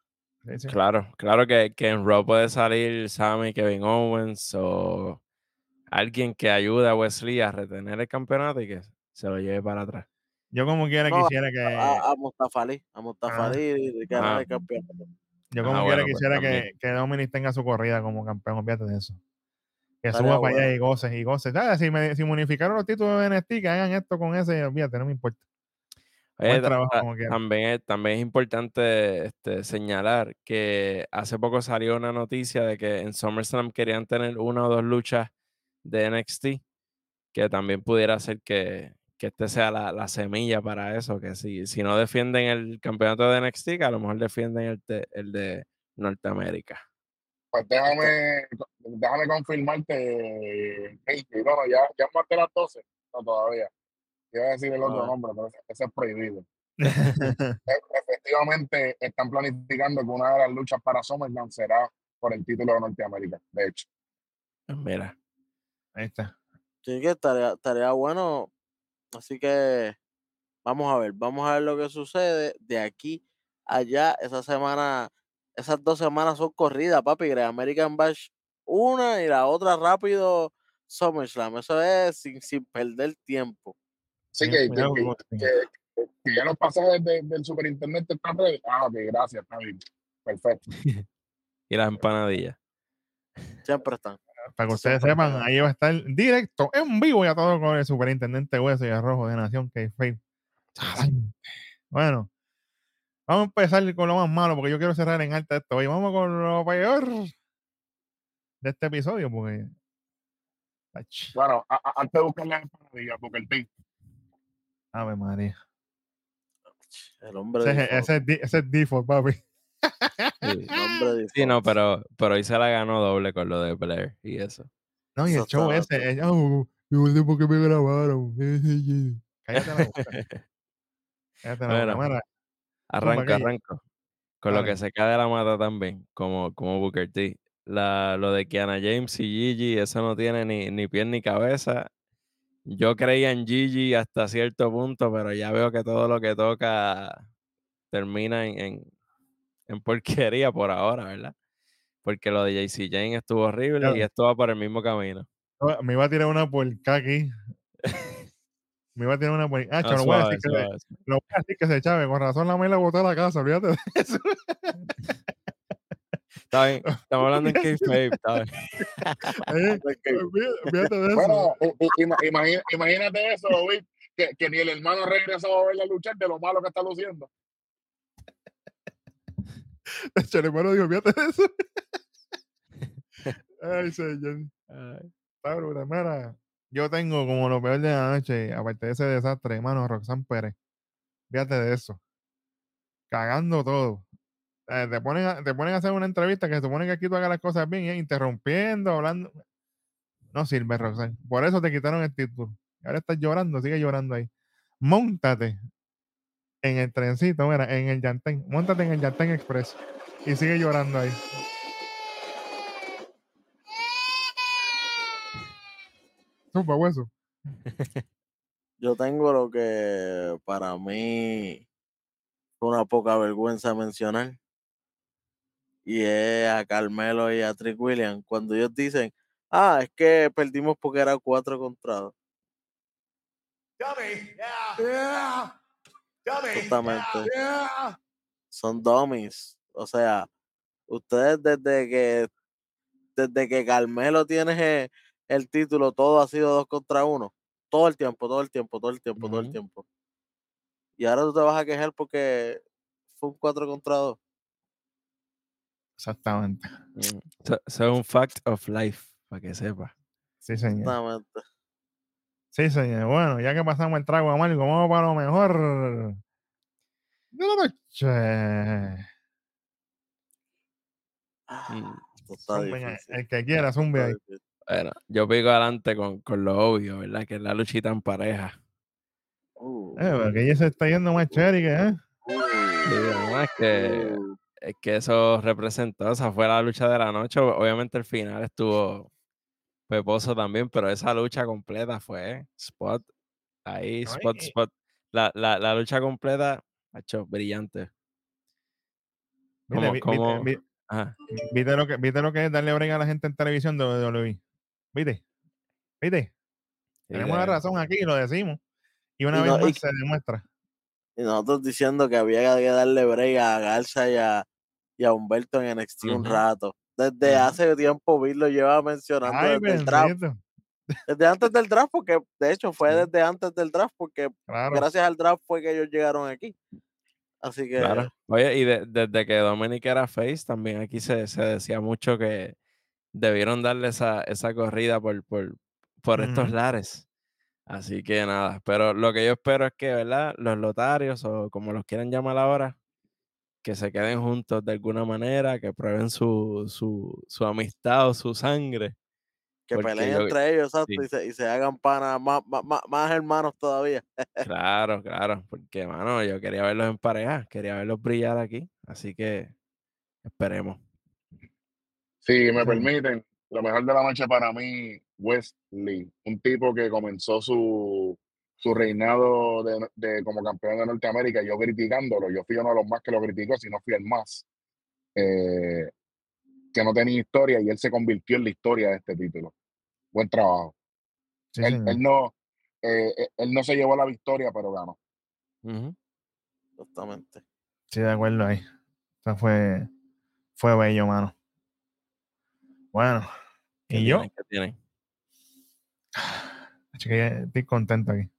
Sí, sí. claro, claro que, que en Raw puede salir Sammy, Kevin Owens o alguien que ayude a Wesley a retener el campeonato y que se lo lleve para atrás. Yo como quiera No, quisiera que A, a Mustafa Ali, a Mustafa Ah. Y ganar Ah. el campeonato. yo como Ah, quiera bueno, pues quisiera que, que Dominic tenga su corrida como campeón, olvídate de eso. Que suba para allá bueno. y goce y goce. ¿Sabes? Si me, si me unificaron los títulos de NXT, que hagan esto con ese, olvídate, no me importa. Trabajo ta- quiera. también, es, también es importante este, señalar que hace poco salió una noticia de que en SummerSlam querían tener una o dos luchas de NXT, que también pudiera ser que, que este sea la, la semilla para eso, que si, si no defienden el campeonato de NXT, que a lo mejor defienden el, de- el de Norteamérica. Pues déjame, déjame confirmarte, Casey. No, no, ya, ya es más de las 12. No, todavía. Iba a decir el otro Ah. nombre, pero ese, ese es prohibido. [laughs] E- Efectivamente, están planificando que una de las luchas para SummerSlam será por el título de Norteamérica, de hecho. Pues Mira, Ahí está. Así que estaría, estaría bueno. Así que vamos a ver, vamos a ver lo que sucede de aquí a allá. Esa semana, esas dos semanas son corridas, papi. Great American Bash una y la otra rápido SummerSlam. Eso es sin, sin perder tiempo. Así Bien, que, que, cuidado que- con Austin. que- que ya los pasajes de- del superintendente están ready. Ah, ok, gracias, está bien. Perfecto. [laughs] y las empanadillas. [laughs] Siempre están. Para que ustedes siempre sepan, ahí va a estar directo, en vivo y a todo con el superintendente Hueso y Arrojo de Nación, que es fake. Bueno, vamos a empezar con lo más malo, porque yo quiero cerrar en alta esto. Hoy vamos con lo peor de este episodio, porque. Ach, Bueno, antes de buscar las empanadillas, porque el team. Ave María. El hombre Ese, es- default, ese ese es default, papi. Sí, el hombre [laughs] Sí, no, pero, pero hoy se la ganó doble con lo de Blair y eso. No, y el show ese. Oh, yo no sé por qué me grabaron. Cállate la boca. Cállate la boca. Bueno. Mira, Arranco, aquella. arranco. Con lo que se cae de la mata también, como, como Booker T. La, lo de Kiana James y Gigi, eso no tiene ni, ni pie ni cabeza. Yo creía en Gigi hasta cierto punto, pero ya veo que todo lo que toca termina en, en, en porquería por ahora, ¿verdad? Porque lo de JC Jane estuvo horrible y esto va por el mismo camino. me iba a tirar una puerca aquí. Me iba a tirar una puerca. Ah, Ah, no voy a decir que se-. Lo voy a decir que se chave, con razón la me botó a la casa, olvídate de eso. [laughs] Está bien, estamos hablando en está bien. Eh, de eso. Bueno, imagínate eso, Vic, que, que ni el hermano regresó a verla luchar de lo malo que está luciendo. El hermano dijo, olvídate de eso. Ay, señor. Mira, yo tengo como lo peor de la noche, aparte de ese desastre, hermano, Roxanne Pérez. Fíjate de eso. Cagando todo. Eh, te, ponen a, te ponen a hacer una entrevista que se supone que aquí tú hagas las cosas bien, interrumpiendo, hablando. No sirve, Roxanne. Por eso te quitaron el título. Ahora estás llorando, sigue llorando ahí. Móntate en el trencito, mira, en el Yantén. Móntate en el Yantén Express y sigue llorando ahí. Supa, hueso. [laughs] Yo tengo lo que para mí fue una poca vergüenza mencionar. Y es a Carmelo y a Trick Williams. Cuando ellos dicen, ah, es que perdimos porque era cuatro contra dos. Dummy. Yeah. Yeah. Dummy. Justamente. Yeah. Son dummies. O sea, ustedes desde que desde que Carmelo tiene el título, todo ha sido dos contra uno. Todo el tiempo, todo el tiempo, todo el tiempo, todo el tiempo. Y ahora tú te vas a quejar porque fue un 4 contra 2. Exactamente. Mm, Eso eso es un fact of life, para que sepa. Sí, señor. Exactamente. Sí, señor. Bueno, ya que pasamos el trago amargo, vamos para lo mejor de la noche. Ah, Mm, el que quiera, zumbe está ahí. Bueno, yo pico adelante con, con lo obvio, ¿verdad? Que es la luchita en pareja. Uh, Eh, pero que ella se está yendo más chévere que, ¿eh? Y uh, además que, uh. Es que eso representó, o sea, fue la lucha de la noche. Obviamente el final estuvo peposo también, pero esa lucha completa fue spot, ahí, spot, spot. La, la, la lucha completa, hecho brillante. Viste, Como, vi- como, viste, viste lo que, viste lo que es darle break a la gente en televisión de WWE. ¿Viste? ¿Viste? Tenemos la razón aquí y lo decimos. Y una Y vez no- y- más se demuestra. Y nosotros diciendo que había que darle break a Garza y a, y a Humberto en NXT un Ujú. rato. Desde hace tiempo Bill lo lleva mencionando Ay, desde el draft. Desde antes del draft, porque de hecho fue Sí. desde antes del draft, porque Claro. gracias al draft fue que ellos llegaron aquí. Así que Claro. Oye, y de- desde que Dominic era face, también aquí se, se decía mucho que debieron darle esa, esa corrida por, por, por estos lares. Así que nada, pero lo que yo espero es que, ¿verdad? Los lotarios, o como los quieran llamar ahora, que se queden juntos de alguna manera, que prueben su, su, su amistad o su sangre. que porque peleen yo- entre ellos, exacto, sí. y, se, y se hagan panas más, más, más- más hermanos todavía. Claro, claro, porque, mano, yo quería verlos en pareja, quería verlos brillar aquí, así que esperemos. Si me Sí. permiten, lo mejor de la noche para mí, Wesley, un tipo que comenzó su, su reinado de, de- como campeón de Norteamérica, yo criticándolo, yo fui uno de los más que lo criticó, si no fui el más, eh, que no tenía historia y él se convirtió en la historia de este título. Buen trabajo. Sí, él, no, eh, eh, él no se llevó la victoria, pero ganó. Ujú. Exactamente. Sí, de acuerdo ahí. Eso fue, fue bello, mano. Bueno, ¿Qué y yo, tienen? ¿Qué tienen? [sighs] Así que estoy contento aquí.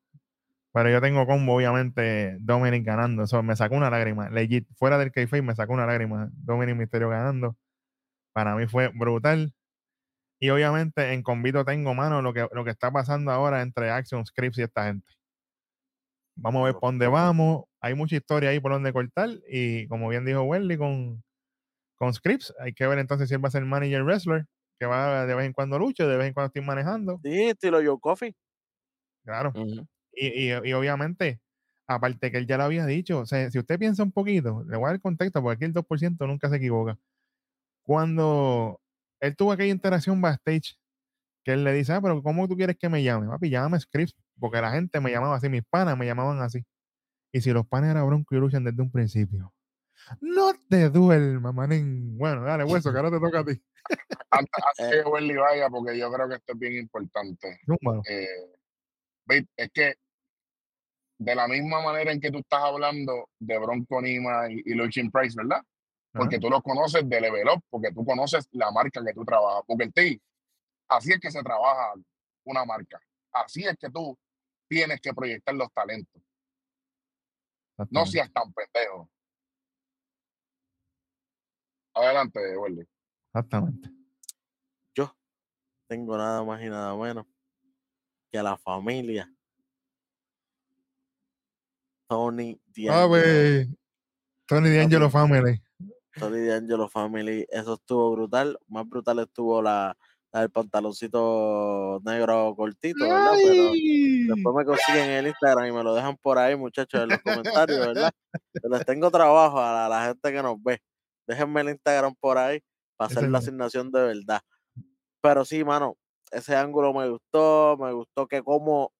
Pero yo tengo combo, obviamente, Dominic ganando. Eso me sacó una lágrima. Legit, fuera del kayfabe me sacó una lágrima. Dominic Misterio ganando. Para mí fue brutal. Y obviamente en convito tengo, mano, lo que, lo que está pasando ahora entre Action Scripts y esta gente. Vamos a ver por dónde vamos. Hay mucha historia ahí por donde cortar. Y como bien dijo Welly con, con Scripps, hay que ver entonces si él va a ser manager wrestler, que va de vez en cuando lucho, de vez en cuando estoy manejando. Sí, estilo Joe Coffee. Claro. Ujú. Y, y, y obviamente, aparte que él ya lo había dicho, o sea, si usted piensa un poquito, le voy a dar contexto, porque aquí el 2% nunca se equivoca. Cuando él tuvo aquella interacción backstage, que él le dice, ah, pero ¿cómo tú quieres que me llame? Papi, llámame Scripps, porque la gente me llamaba así, mis panas me llamaban así. Y si los panes eran Bronco y Lucian desde un principio. No te duermas, manín. Bueno, dale, hueso, que ahora te toca a ti. Antes, que Welly vaya, porque yo creo que esto es bien importante. Eh, babe, es que de la misma manera en que tú estás hablando de Bronco Nima y, y Luchin Price, ¿verdad? Porque tú los conoces de Level Up, porque tú conoces la marca que tú trabajas. Porque el ti, así es que se trabaja una marca. Así es que tú tienes que proyectar los talentos. No seas tan pendejo. Adelante, Welly. Exactamente. Yo tengo nada más y nada menos que a la familia. Tony Ah, D'Angelo. Tony D'Angelo Family. Tony D'Angelo Family, eso estuvo brutal. Más brutal estuvo la, la del pantaloncito negro cortito, ¿verdad? Pero después me consiguen en el Instagram y me lo dejan por ahí, muchachos, en los comentarios, ¿verdad? Yo les tengo trabajo a la, a la gente que nos ve. Déjenme el Instagram por ahí para hacer la asignación de verdad. Pero sí, mano, ese ángulo me gustó, me gustó que como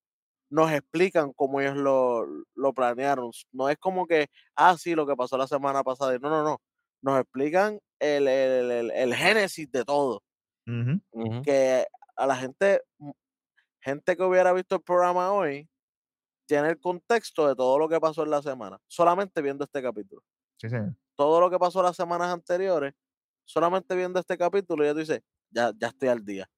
nos explican cómo ellos lo, lo planearon. No es como que, ah, sí, lo que pasó la semana pasada. No, no, no. Nos explican el, el, el- el génesis de todo. Que a la gente, gente que hubiera visto el programa hoy, tiene el contexto de todo lo que pasó en la semana, solamente viendo este capítulo. Sí, señor. Todo lo que pasó las semanas anteriores, solamente viendo este capítulo, ya tú dices, ya, ya estoy al día.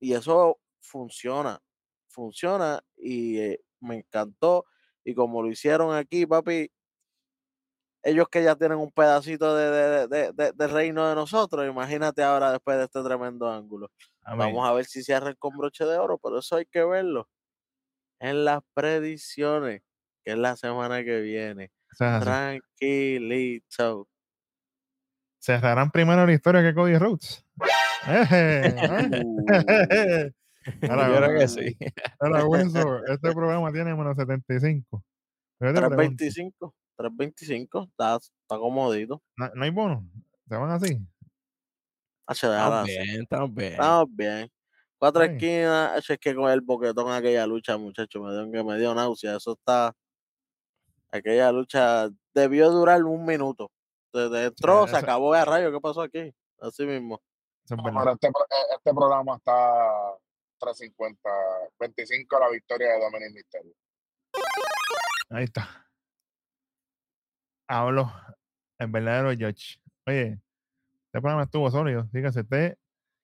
Y eso funciona, funciona y eh, me encantó. Y como lo hicieron aquí, papi, ellos que ya tienen un pedacito de, de- de- de- reino de nosotros, imagínate ahora después de este tremendo ángulo. Amén. Vamos a ver si cierran con broche de oro, pero eso hay que verlo en las predicciones, que es la semana que viene. Tranquilito. Cerrarán primero la historia que Cody Rhodes. ¿Eh? [laughs] Ahora, Yo creo que sí. Ahora, este programa tiene menos 75. Yo te pregunto, 325, 325, está, está comodito. ¿no, no hay bono? ¿Se van así? Déjala Estamos así. bien, estamos bien. Estamos bien. Cuatro bien. esquinas, es que con el boquetón aquella lucha, muchacho, me dio, que me dio náusea. Eso está. Aquella lucha debió durar un minuto. Desde entró, se eso- acabó a rayo. ¿Qué pasó aquí? Así mismo. Es pero este, eh, este programa está 350, 25 a la victoria de Dominic Mysterio. Ahí está. Hablo el verdadero George. Oye, este programa estuvo sólido. Fíjese, usted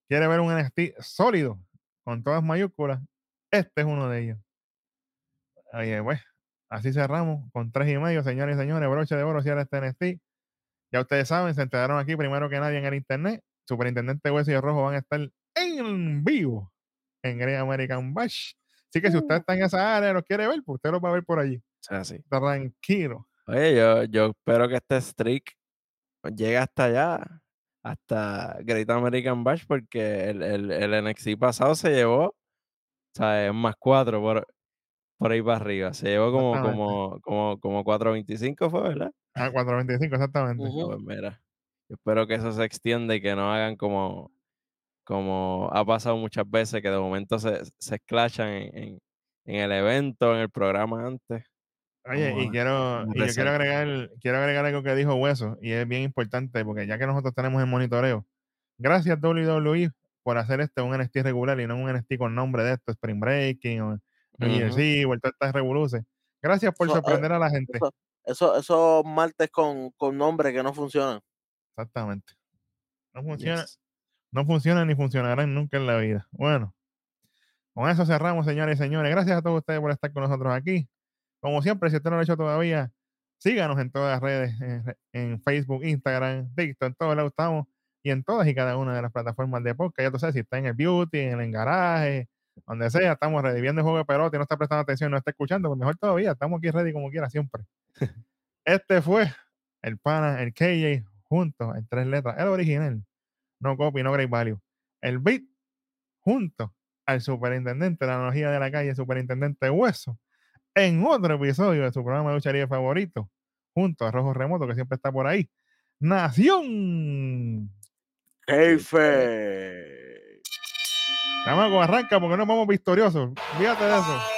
quiere ver un NXT sólido, con todas mayúsculas, este es uno de ellos. Oye, pues, así cerramos con tres y medio, señores y señores. Broche de oro, cierra este NXT. Ya ustedes saben, se enteraron aquí primero que nadie en el internet. Superintendente Hueso y Rojo van a estar en vivo en Great American Bash. Así que si usted está en esa área y los quiere ver, pues usted lo va a ver por allí. O sea, sí. Tranquilo. Oye, yo, yo espero que este streak llegue hasta allá, hasta Great American Bash, porque el, el, el NXT pasado se llevó, o sea, más cuatro por, por ahí para arriba. Se llevó como, como, como, como 4.25 fue, ¿verdad? A 4.25, exactamente. Ah. Pues mira, yo espero que eso se extienda y que no hagan como, como ha pasado muchas veces, que de momento se, se esclachan en, en, en el evento, en el programa antes. Oye, y quiero, y yo quiero agregar, quiero agregar algo que dijo Hueso, y es bien importante, porque ya que nosotros tenemos el monitoreo, gracias WWE por hacer este un NXT regular y no un NXT con nombre de esto, Spring Breaking o New Year's. Eve, o todas estas revoluces. Gracias por Eso, eh, sorprender a la gente. Eso, eso, esos martes con, con nombres que no funcionan. Exactamente. No funciona, Yes. no funcionan ni funcionarán nunca en la vida. Bueno, con eso cerramos, señores y señores. Gracias a todos ustedes por estar con nosotros aquí. Como siempre, si usted no lo ha hecho todavía, síganos en todas las redes, en, re- en Facebook, Instagram, TikTok, en todos lados estamos y en todas y cada una de las plataformas de podcast. Ya tú sabes, si está en el beauty, en el garaje, donde sea, estamos reviviendo el juego de pelota y no está prestando atención, no está escuchando, pues mejor todavía, estamos aquí ready como quiera siempre. [laughs] este fue el pana, el KJ, junto en tres letras, el original, no copy, no great value. El beat, junto al superintendente, la analogía de la calle, superintendente Hueso, en otro episodio de su programa de lucharía favorito, junto a Rojo Remoto, que siempre está por ahí. Nación. Jefe. Chamaco, arranca porque no vamos victoriosos. Fíjate de eso.